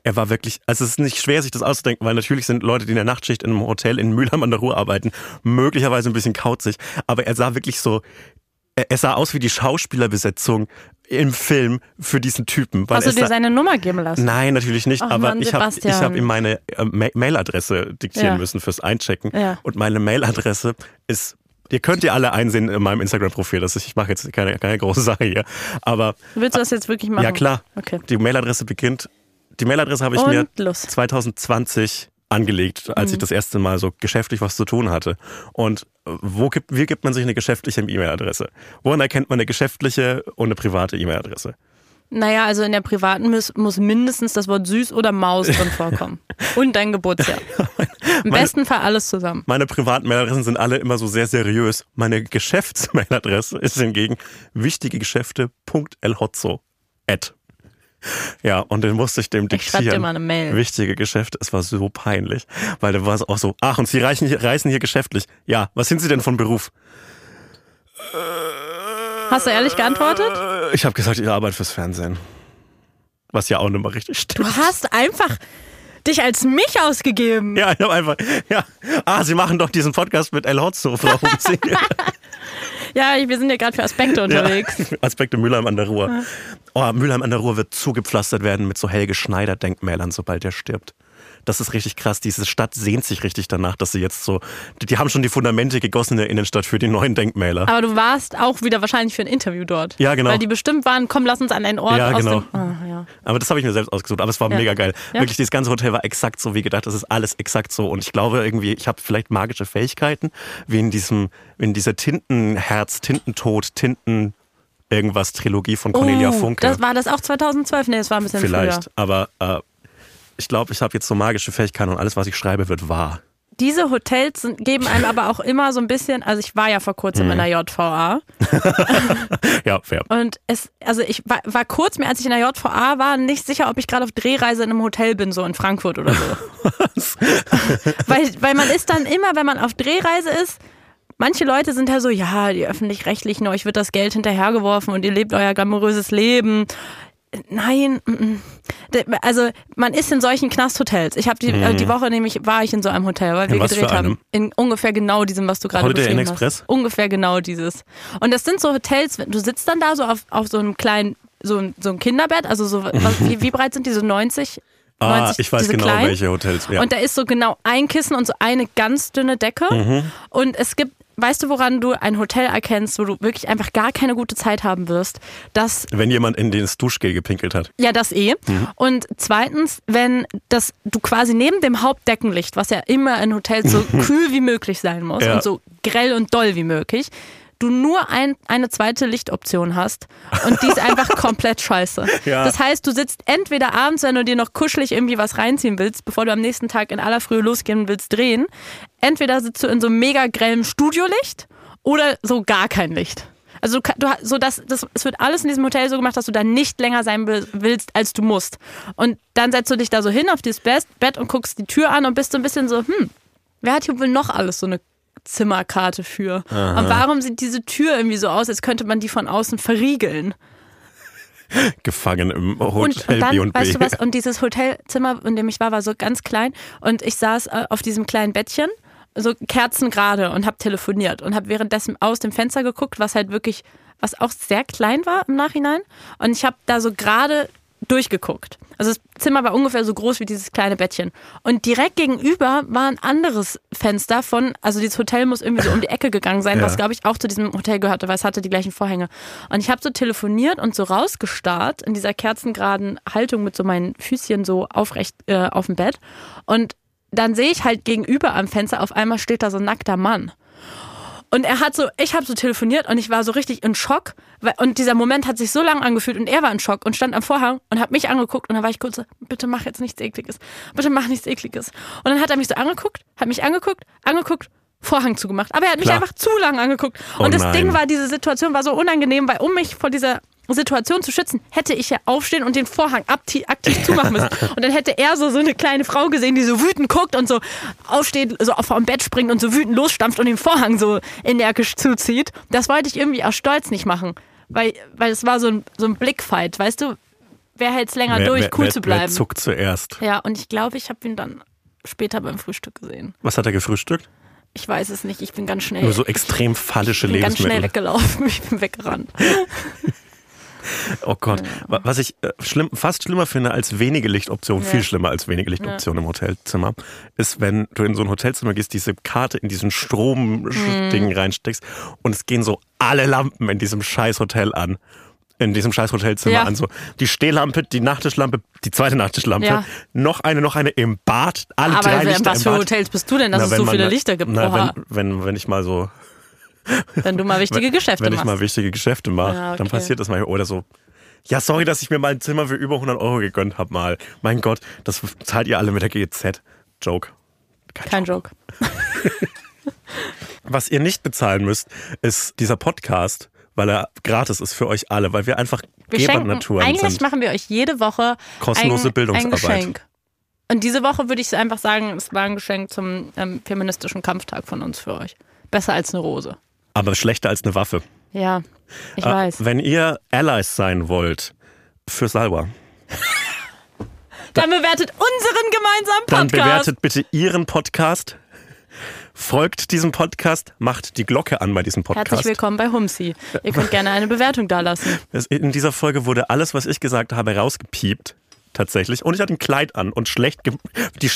Er war wirklich, also es ist nicht schwer, sich das auszudenken, weil natürlich sind Leute, die in der Nachtschicht in einem Hotel in Mülheim an der Ruhr arbeiten, möglicherweise ein bisschen kauzig, aber er sah wirklich so, er sah aus wie die Schauspielerbesetzung im Film für diesen Typen. Hast du dir seine Nummer geben lassen? Nein, natürlich nicht, Ach aber Mann, ich habe hab ihm meine äh, Ma- Mailadresse diktieren Ja. müssen fürs Einchecken Ja. und meine Mailadresse ist Ihr könnt ihr alle einsehen in meinem Instagram-Profil. Das ist- Ich mache jetzt keine, keine große Sache hier. Aber Willst du das jetzt wirklich machen? ja klar, Okay. die Mailadresse beginnt. Die Mailadresse habe ich mir Und los. 2020 angelegt, als Mhm. ich das erste Mal so geschäftlich was zu tun hatte. Und äh, wo gibt, wie gibt man sich eine geschäftliche E-Mail-Adresse? Woran erkennt man eine geschäftliche und eine private E-Mail-Adresse? Naja, also in der privaten muss, muss mindestens das Wort süß oder Maus drin vorkommen. Und dein Geburtsjahr. Im Meine- besten Fall alles zusammen. Meine privaten Mailadressen sind alle immer so sehr seriös. Meine Geschäftsmailadresse ist hingegen wichtigegeschäfte.elhotzo. At. Ja, und den musste ich dem Ich schreib dir diktieren. mal eine Mail. Wichtige Geschäfte. Es war so peinlich, weil da war es auch so, ach, und Sie reichen hier, reisen hier geschäftlich. Ja, was sind Sie denn von Beruf? Hast du ehrlich geantwortet? Äh, Ich habe gesagt, ich arbeite fürs Fernsehen. Was ja auch nicht mal richtig stimmt. Du hast einfach dich als mich ausgegeben. Ja, ich habe einfach, ja. Ah, Sie machen doch diesen Podcast mit El Hotzo, Frau. Ja, wir sind ja gerade für Aspekte unterwegs. Ja. Aspekte Mülheim an der Ruhr. Oh, Mülheim an der Ruhr wird zugepflastert werden mit so Helge Schneider-Denkmälern, sobald er stirbt. Das ist richtig krass. Diese Stadt sehnt sich richtig danach, dass sie jetzt so. Die, die haben schon die Fundamente gegossen in der Innenstadt für die neuen Denkmäler. Aber du warst auch wieder wahrscheinlich für ein Interview dort. Ja, genau. Weil die bestimmt waren, komm, lass uns an einen Ort Ja, genau. dem... Ah, ja. Aber das habe ich mir selbst ausgesucht. Aber es war Ja. mega geil. Ja. Wirklich, dieses ganze Hotel war exakt so wie gedacht. Das ist alles exakt so. Und ich glaube irgendwie, ich habe vielleicht magische Fähigkeiten, wie in diesem, in dieser Tintenherz, Tintentod, Tinten irgendwas Trilogie von Cornelia Oh, Funke. Das war das auch 2012? Nee, das war ein bisschen Vielleicht. früher. Aber äh, ich glaube, ich habe jetzt so magische Fähigkeiten und alles, was ich schreibe, wird wahr. Diese Hotels sind, geben einem aber auch immer so ein bisschen, also ich war ja vor kurzem Mhm. in der JVA Ja, fair. und es, also ich war, war kurz mir, als ich in der JVA war, nicht sicher, ob ich gerade auf Drehreise in einem Hotel bin, so in Frankfurt oder so. weil, weil man ist dann immer, wenn man auf Drehreise ist, manche Leute sind ja so, ja, die öffentlich-rechtlichen, euch wird das Geld hinterhergeworfen und ihr lebt euer glamouröses Leben. Nein, mm, mm. Also man ist in solchen Knasthotels. Ich habe die, äh, die Woche nämlich war ich in so einem Hotel, weil wir Mhm. was gedreht haben. In ungefähr genau diesem, was du gerade beschrieben Express? hast. Ungefähr genau dieses. Und das sind so Hotels, du sitzt dann da so auf, auf so einem kleinen, so ein, so ein Kinderbett, also so, was, wie, wie breit sind die, so 90? Ah, 90 ich weiß genau, kleinen? welche Hotels. Ja. Und da ist so genau ein Kissen und so eine ganz dünne Decke. Mhm. Und es gibt, weißt du, woran du ein Hotel erkennst, wo du wirklich einfach gar keine gute Zeit haben wirst? Das Wenn jemand in den Duschgel gepinkelt hat. ja, das eh. Und zweitens, wenn das du quasi neben dem Hauptdeckenlicht, was ja immer in Hotels so kühl wie möglich sein muss Ja. und so grell und doll wie möglich, du nur ein, eine zweite Lichtoption hast und die ist einfach komplett scheiße. Ja. Das heißt, du sitzt entweder abends, wenn du dir noch kuschelig irgendwie was reinziehen willst, bevor du am nächsten Tag in aller Frühe losgehen willst, drehen, entweder sitzt du in so mega grellem Studiolicht oder so gar kein Licht. Also du, so das, das, es wird alles in diesem Hotel so gemacht, dass du da nicht länger sein will- willst, als du musst. Und dann setzt du dich da so hin auf dieses Bett und guckst die Tür an und bist so ein bisschen so, hm, wer hat hier wohl noch alles so eine Zimmerkarte für? Und warum sieht diese Tür irgendwie so aus, als könnte man die von außen verriegeln? Gefangen im Hotel und dann, und B. weißt du was, und dieses Hotelzimmer, in dem ich war, war so ganz klein und ich saß äh, auf diesem kleinen Bettchen, so kerzengerade und habe telefoniert und habe währenddessen aus dem Fenster geguckt, was halt wirklich, was auch sehr klein war im Nachhinein und ich habe da so gerade durchgeguckt. Also das Zimmer war ungefähr so groß wie dieses kleine Bettchen. Und direkt gegenüber war ein anderes Fenster von, also dieses Hotel muss irgendwie so um die Ecke gegangen sein, Ja. was glaube ich auch zu diesem Hotel gehörte, weil es hatte die gleichen Vorhänge. Und ich habe so telefoniert und so rausgestarrt in dieser kerzengeraden Haltung mit so meinen Füßchen so aufrecht äh, auf dem Bett. Und dann sehe ich halt gegenüber am Fenster, auf einmal steht da so ein nackter Mann. Und er hat so, ich habe so telefoniert und ich war so richtig in Schock. Und dieser Moment hat sich so lang angefühlt und er war in Schock und stand am Vorhang und hat mich angeguckt und dann war ich kurz so, bitte mach jetzt nichts Ekliges. Bitte mach nichts Ekliges. Und dann hat er mich so angeguckt, hat mich angeguckt, angeguckt, Vorhang zugemacht. Aber er hat mich Klar. einfach zu lang angeguckt. Oh und das nein. Ding war, diese Situation war so unangenehm, weil um mich vor dieser Situation zu schützen, hätte ich ja aufstehen und den Vorhang aktiv, aktiv zumachen müssen. Und dann hätte er so, so eine kleine Frau gesehen, die so wütend guckt und so aufsteht, so auf dem Bett springt und so wütend losstampft und den Vorhang so energisch zuzieht. Das wollte ich irgendwie aus Stolz nicht machen. Weil, weil es war so ein, so ein Blickfight, weißt du? Wer hält es länger Wer- durch, wer, cool wer, zu bleiben? Wer zuckt zuerst? Ja, und ich glaube, ich habe ihn dann später beim Frühstück gesehen. Was hat er gefrühstückt? Ich weiß es nicht, ich bin ganz schnell. Nur so extrem fallische ich bin ganz schnell Lebensmittel. weggelaufen, ich bin weggerannt. Oh Gott. Wa- Was ich äh, schlimm, fast schlimmer finde als wenige Lichtoptionen, Ja. viel schlimmer als wenige Lichtoptionen im Hotelzimmer, ist, wenn du in so ein Hotelzimmer gehst, diese Karte in diesen Mhm. Stromding reinsteckst und es gehen so alle Lampen in diesem scheiß Hotel an. In diesem scheiß Hotelzimmer Ja. an. So die Stehlampe, die Nachttischlampe, die zweite Nachttischlampe, Ja. noch eine, noch eine im Bad, alle Aber drei wer- Lichter was im für Bad. Hotels bist du denn, dass Na, es so man viele Lichter gibt? Na, wenn, wenn, wenn ich mal so wenn du mal wichtige wenn, Geschäfte wenn ich machst. mal wichtige Geschäfte mache, Ja, dann okay. passiert das mal. Oder so, ja, sorry, dass ich mir mal ein Zimmer für über 100 Euro gegönnt habe mal. Mein Gott, das zahlt ihr alle mit der GEZ. Joke. Kein Joke. Was ihr nicht bezahlen müsst, ist dieser Podcast, weil er gratis ist für euch alle, weil wir einfach Wir schenken, Gebernaturen eigentlich sind. machen wir euch jede Woche Kostenlose ein, Bildungsarbeit. ein Geschenk. Und diese Woche würde ich einfach sagen, es war ein Geschenk zum ähm, feministischen Kampftag von uns für euch. Besser als eine Rose. Aber schlechter als eine Waffe. Ja, ich Äh, weiß. Wenn ihr Allies sein wollt für Salwa, Dann bewertet unseren gemeinsamen dann Podcast. bewertet bitte ihren Podcast. Folgt diesem Podcast, macht die Glocke an bei diesem Podcast. Herzlich willkommen bei Humsi. Ihr könnt gerne eine Bewertung dalassen. In dieser Folge wurde alles, was ich gesagt habe, rausgepiept. Tatsächlich. Und ich hatte ein Kleid an und schlecht die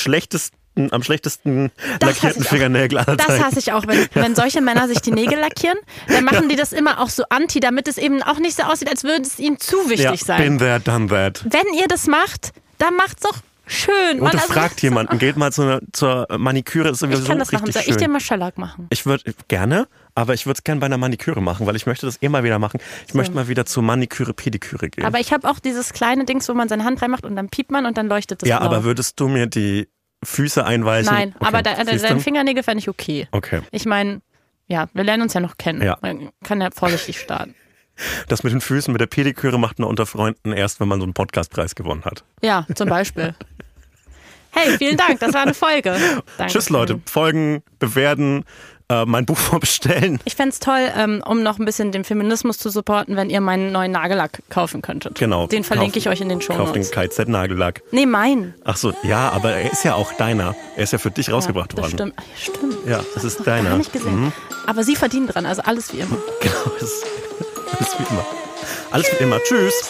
schlechtesten, am schlechtesten Das lackierten ich. Fingernägel aller Das hasse ich auch, wenn, wenn solche Männer sich die Nägel lackieren, dann machen die das immer auch so anti, damit es eben auch nicht so aussieht, als würde es ihnen zu wichtig ja, sein. been there, done that. Wenn ihr das macht, dann macht's doch schön. Und Mann, du also fragt jemanden, geht mal zu einer, zur Maniküre, ist Ich sowieso kann das machen. Soll ich dir mal Shellac machen? Ich würde gerne, aber ich würde es gerne bei einer Maniküre machen, weil ich möchte das immer wieder machen. Ich möchte mal wieder zur Maniküre, Pediküre gehen. Aber ich habe auch dieses kleine Dings, wo man seine Hand reinmacht und dann piept man und dann leuchtet das ja, blau. aber würdest du mir die Füße einweichen? Nein, Okay, aber siehst du? deine Fingernägel fände ich okay. Okay. Ich meine, ja, wir lernen uns ja noch kennen. Ja. Man kann ja vorsichtig starten. Das mit den Füßen, mit der Pediküre macht man unter Freunden erst, wenn man so einen Podcastpreis gewonnen hat. Ja, zum Beispiel. Hey, vielen Dank, das war eine Folge. Danke. Tschüss Leute, folgen, bewerten, äh, mein Buch vorbestellen. Ich fände es toll, ähm, um noch ein bisschen den Feminismus zu supporten, wenn ihr meinen neuen Nagellack kaufen könntet. Genau. Den verlinke Kauf- ich euch in den Show Kauf den Notes. KZ-Nagellack. Nee, mein. Ach so, ja, aber er ist ja auch deiner. Er ist ja für dich rausgebracht ja, worden. Stimmt. Ja, stimmt. Ja, das ist deiner. Gar nicht gesehen. Aber sie verdienen dran, also alles wie immer. Genau, das ist alles wie immer. Alles wie immer. Tschüss.